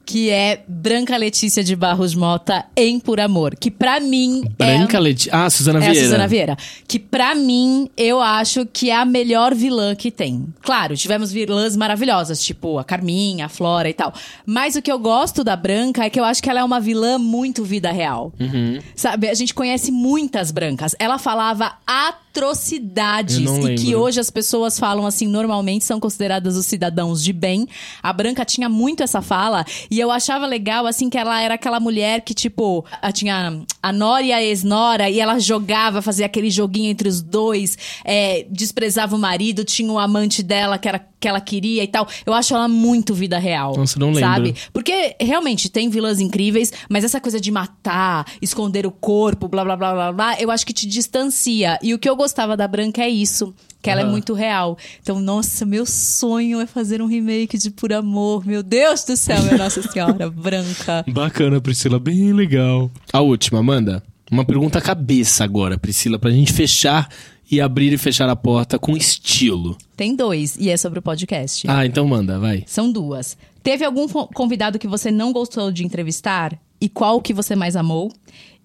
que é Branca Letícia de Barros Mota em Por Amor, que para mim Branca é... Letícia, ah, Suzana Vieira. É a Suzana Vieira, que para mim eu acho que é a melhor vilã que tem. Claro, tivemos vilãs maravilhosas, tipo a Carminha, a Flora e tal. Mas o que eu gosto da Branca é que eu acho que ela é uma vilã muito vida real. Uhum. Sabe, a gente conhece muitas brancas. Ela falava atrocidades e que hoje as pessoas falam assim, normalmente são consideradas os cidadãos de bem. A Branca tinha muito essa fala e eu achava legal, assim, que ela era aquela mulher que, tipo, tinha a Nora e a ex-Nora e ela jogava, fazia aquele joguinho entre os dois, é, desprezava o marido, tinha o amante dela que era que ela queria e tal. Eu acho ela muito vida real. Nossa, não lembro. Sabe? Porque realmente tem vilãs incríveis, mas essa coisa de matar, esconder o corpo, blá blá blá blá blá, eu acho que te distancia. E o que eu gostava da Branca é isso que ela uhum. é muito real. Então, nossa, meu sonho é fazer um remake de Por Amor. Meu Deus do céu, minha Nossa Senhora, branca. Bacana, Priscila, bem legal. A última, Amanda. Uma pergunta cabeça agora, Priscila, pra gente fechar e abrir e fechar a porta com estilo. Tem dois, e é sobre o podcast. Ah, então manda, vai. São duas. Teve algum convidado que você não gostou de entrevistar? E qual que você mais amou?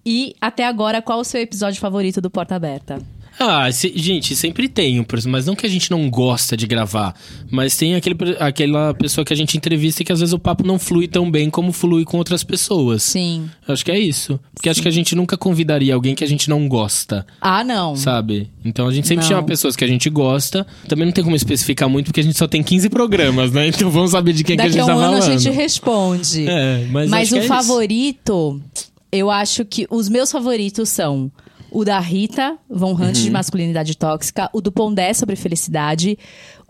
E até agora, qual o seu episódio favorito do Porta Aberta? Ah, se, gente, sempre tem, mas não que a gente não gosta de gravar, mas tem aquele, aquela pessoa que a gente entrevista e que às vezes o papo não flui tão bem como flui com outras pessoas. Sim. Acho que é isso. Porque Sim. acho que a gente nunca convidaria alguém que a gente não gosta. Ah, não. Sabe? Então a gente sempre não. chama pessoas que a gente gosta. Também não tem como especificar muito, porque a gente só tem 15 programas, né? Então vamos saber de quem Daqui que a gente tá um falando. a gente responde. É, mas, mas o é favorito, isso. eu acho que os meus favoritos são o da Rita Von Hunt, uhum. de masculinidade tóxica, o do Pondé sobre felicidade,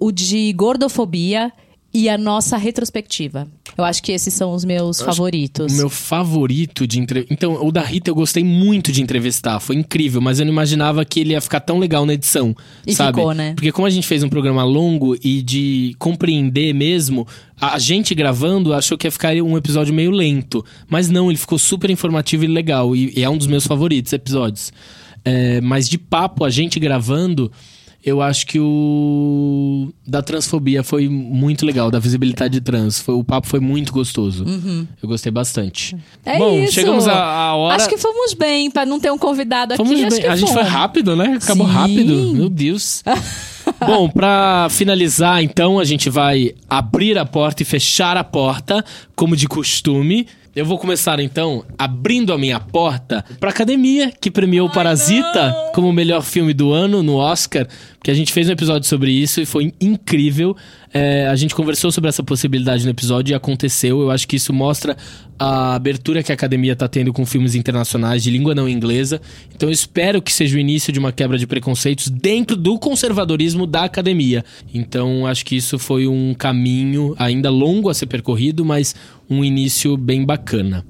o de gordofobia e a nossa retrospectiva. Eu acho que esses são os meus eu favoritos. O meu favorito de entrevista. Então, o da Rita eu gostei muito de entrevistar. Foi incrível, mas eu não imaginava que ele ia ficar tão legal na edição. E sabe? ficou, né? Porque como a gente fez um programa longo e de compreender mesmo, a gente gravando achou que ia ficar um episódio meio lento. Mas não, ele ficou super informativo e legal. E, é um dos meus favoritos episódios. É, mas de papo, a gente gravando eu acho que o da transfobia foi muito legal, da visibilidade trans. Foi, o papo foi muito gostoso. Uhum. Eu gostei bastante. É Bom, isso. chegamos à hora. Acho que fomos bem, para não ter um convidado fomos aqui. Bem. a gente foi rápido, né? Acabou Sim. rápido. Meu Deus. Bom, para finalizar, então, a gente vai abrir a porta e fechar a porta, como de costume. Eu vou começar então abrindo a minha porta para academia que premiou Ai, Parasita não. como o melhor filme do ano no Oscar, porque a gente fez um episódio sobre isso e foi incrível. É, a gente conversou sobre essa possibilidade no episódio e aconteceu. Eu acho que isso mostra a abertura que a academia está tendo com filmes internacionais de língua não inglesa. Então eu espero que seja o início de uma quebra de preconceitos dentro do conservadorismo da academia. Então acho que isso foi um caminho ainda longo a ser percorrido, mas um início bem bacana.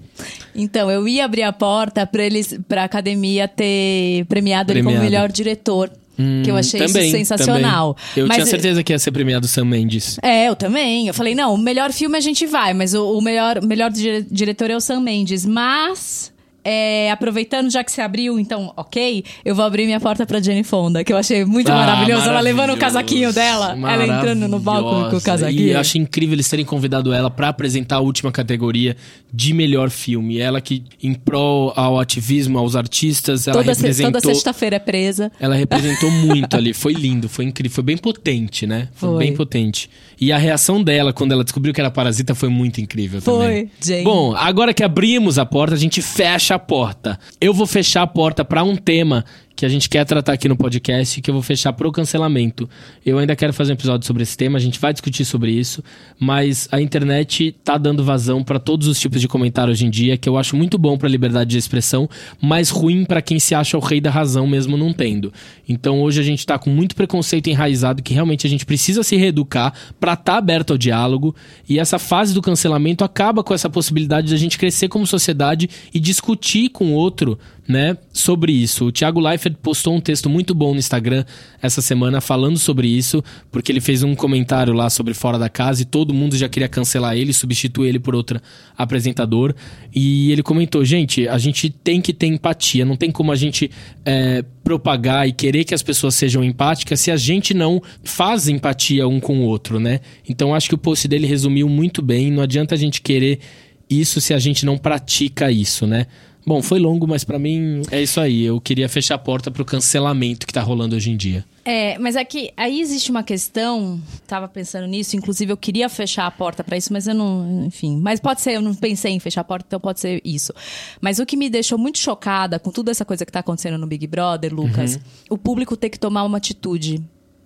Então, eu ia abrir a porta para eles para a academia ter premiado, premiado, ele como melhor diretor. Hum, que eu achei também, isso sensacional. Também. Eu mas, tinha certeza que ia ser premiado Sam Mendes. É, eu também. Eu falei, não, o melhor filme a gente vai, mas o, o melhor, melhor diretor é o Sam Mendes. Mas é, aproveitando, já que você abriu, então, ok, eu vou abrir minha porta pra Jenny Fonda, que eu achei muito ah, maravilhoso. Ela levando o casaquinho dela, ela entrando no balcão com o casaquinho. E eu acho incrível eles terem convidado ela para apresentar a última categoria de melhor filme. Ela que, em prol ao ativismo, aos artistas, ela toda representou... Se, toda sexta-feira é presa. Ela representou muito ali. Foi lindo, foi incrível. Foi bem potente, né? Foi, foi, bem potente. E a reação dela, quando ela descobriu que era parasita, foi muito incrível foi, também. Foi, Jane. Bom, agora que abrimos a porta, a gente fecha a porta. Eu vou fechar a porta para um tema que a gente quer tratar aqui no podcast, que eu vou fechar pro cancelamento. Eu ainda quero fazer um episódio sobre esse tema, a gente vai discutir sobre isso, mas a internet tá dando vazão para todos os tipos de comentário hoje em dia, que eu acho muito bom para liberdade de expressão, mas ruim para quem se acha o rei da razão mesmo não tendo. Então hoje a gente tá com muito preconceito enraizado que realmente a gente precisa se reeducar para estar tá aberto ao diálogo, e essa fase do cancelamento acaba com essa possibilidade de a gente crescer como sociedade e discutir com o outro né, sobre isso. O Thiago Leifert postou um texto muito bom no Instagram essa semana falando sobre isso, porque ele fez um comentário lá sobre Fora da Casa e todo mundo já queria cancelar ele, substituir ele por outro apresentador. E ele comentou: gente, a gente tem que ter empatia, não tem como a gente é, propagar e querer que as pessoas sejam empáticas se a gente não faz empatia um com o outro, né? Então acho que o post dele resumiu muito bem. Não adianta a gente querer isso se a gente não pratica isso, né? Bom, foi longo, mas para mim é isso aí. Eu queria fechar a porta pro cancelamento que tá rolando hoje em dia. É, mas é que aí existe uma questão, tava pensando nisso, inclusive eu queria fechar a porta para isso, mas eu não, enfim, mas pode ser, eu não pensei em fechar a porta, então pode ser isso. Mas o que me deixou muito chocada com toda essa coisa que tá acontecendo no Big Brother, Lucas, uhum. o público ter que tomar uma atitude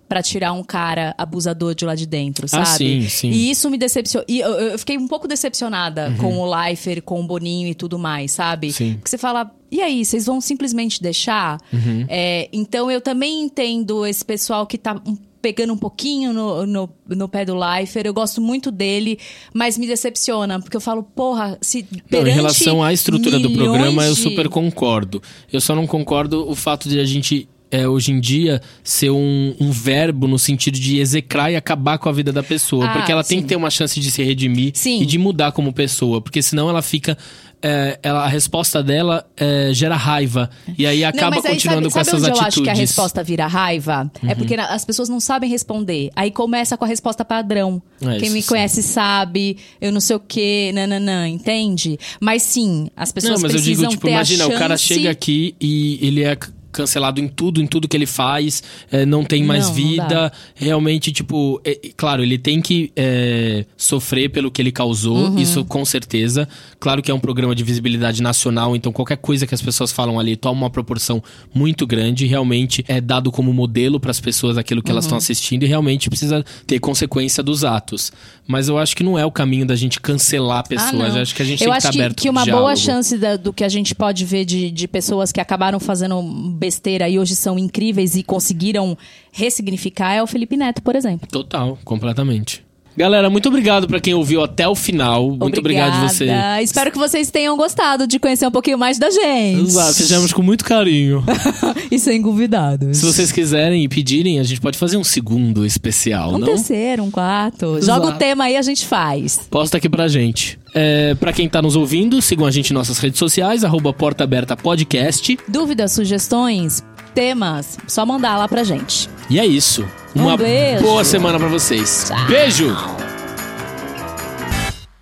para tirar um cara abusador de lá de dentro, ah, sabe? Ah, sim, sim. E isso me decepcionou. E eu, eu fiquei um pouco decepcionada uhum. com o Leifer, com o Boninho e tudo mais, sabe? Sim. Porque você fala, e aí, vocês vão simplesmente deixar? Uhum. É, então eu também entendo esse pessoal que tá pegando um pouquinho no, no, no, pé do Leifer. Eu gosto muito dele, mas me decepciona, porque eu falo, porra, se. Não, em relação à estrutura do programa, de... eu super concordo. Eu só não concordo o fato de a gente é, hoje em dia ser um, um, verbo no sentido de execrar e acabar com a vida da pessoa. Ah, porque ela sim. tem que ter uma chance de se redimir sim. e de mudar como pessoa. Porque senão ela fica. É, ela, a resposta dela é, gera raiva. E aí acaba não, aí, continuando sabe, com sabe essas onde atitudes. Eu acho que a resposta vira raiva. É uhum. É porque as pessoas não sabem responder. Aí começa com a resposta padrão. É Quem me conhece sim. sabe, eu não sei o quê, nananã, entende? Mas sim, as pessoas não, mas precisam eu digo, tipo, imagina, chance... o cara chega aqui e ele é cancelado em tudo, em tudo que ele faz, é, não tem mais não, vida. Não realmente, tipo, é, claro, ele tem que é, sofrer pelo que ele causou, uhum. isso com certeza. Claro que é um programa de visibilidade nacional, então qualquer coisa que as pessoas falam ali toma uma proporção muito grande. Realmente é dado como modelo para as pessoas aquilo que uhum. elas estão assistindo e realmente precisa ter consequência dos atos. Mas eu acho que não é o caminho da gente cancelar pessoas. Ah, eu acho que a gente eu tem que estar tá aberto que, que uma boa chance da, do que a gente pode ver de, de pessoas que acabaram fazendo besteira e hoje são incríveis e conseguiram ressignificar é o Felipe Neto, por exemplo. Total, completamente. Galera, muito obrigado para quem ouviu até o final. Obrigada. Muito obrigado você. Espero que vocês tenham gostado de conhecer um pouquinho mais da gente. Exato, fizemos com muito carinho. e sem convidados. Se vocês quiserem e pedirem, a gente pode fazer um segundo especial, um não? Um terceiro, um quarto. Exato. Joga o tema aí, a gente faz. Posta aqui pra gente. É, para quem tá nos ouvindo, sigam a gente em nossas redes sociais, arroba Porta Aberta Podcast. Dúvidas, sugestões, temas, só mandar lá pra gente. E é isso. Uma um boa semana para vocês. Tchau. Beijo!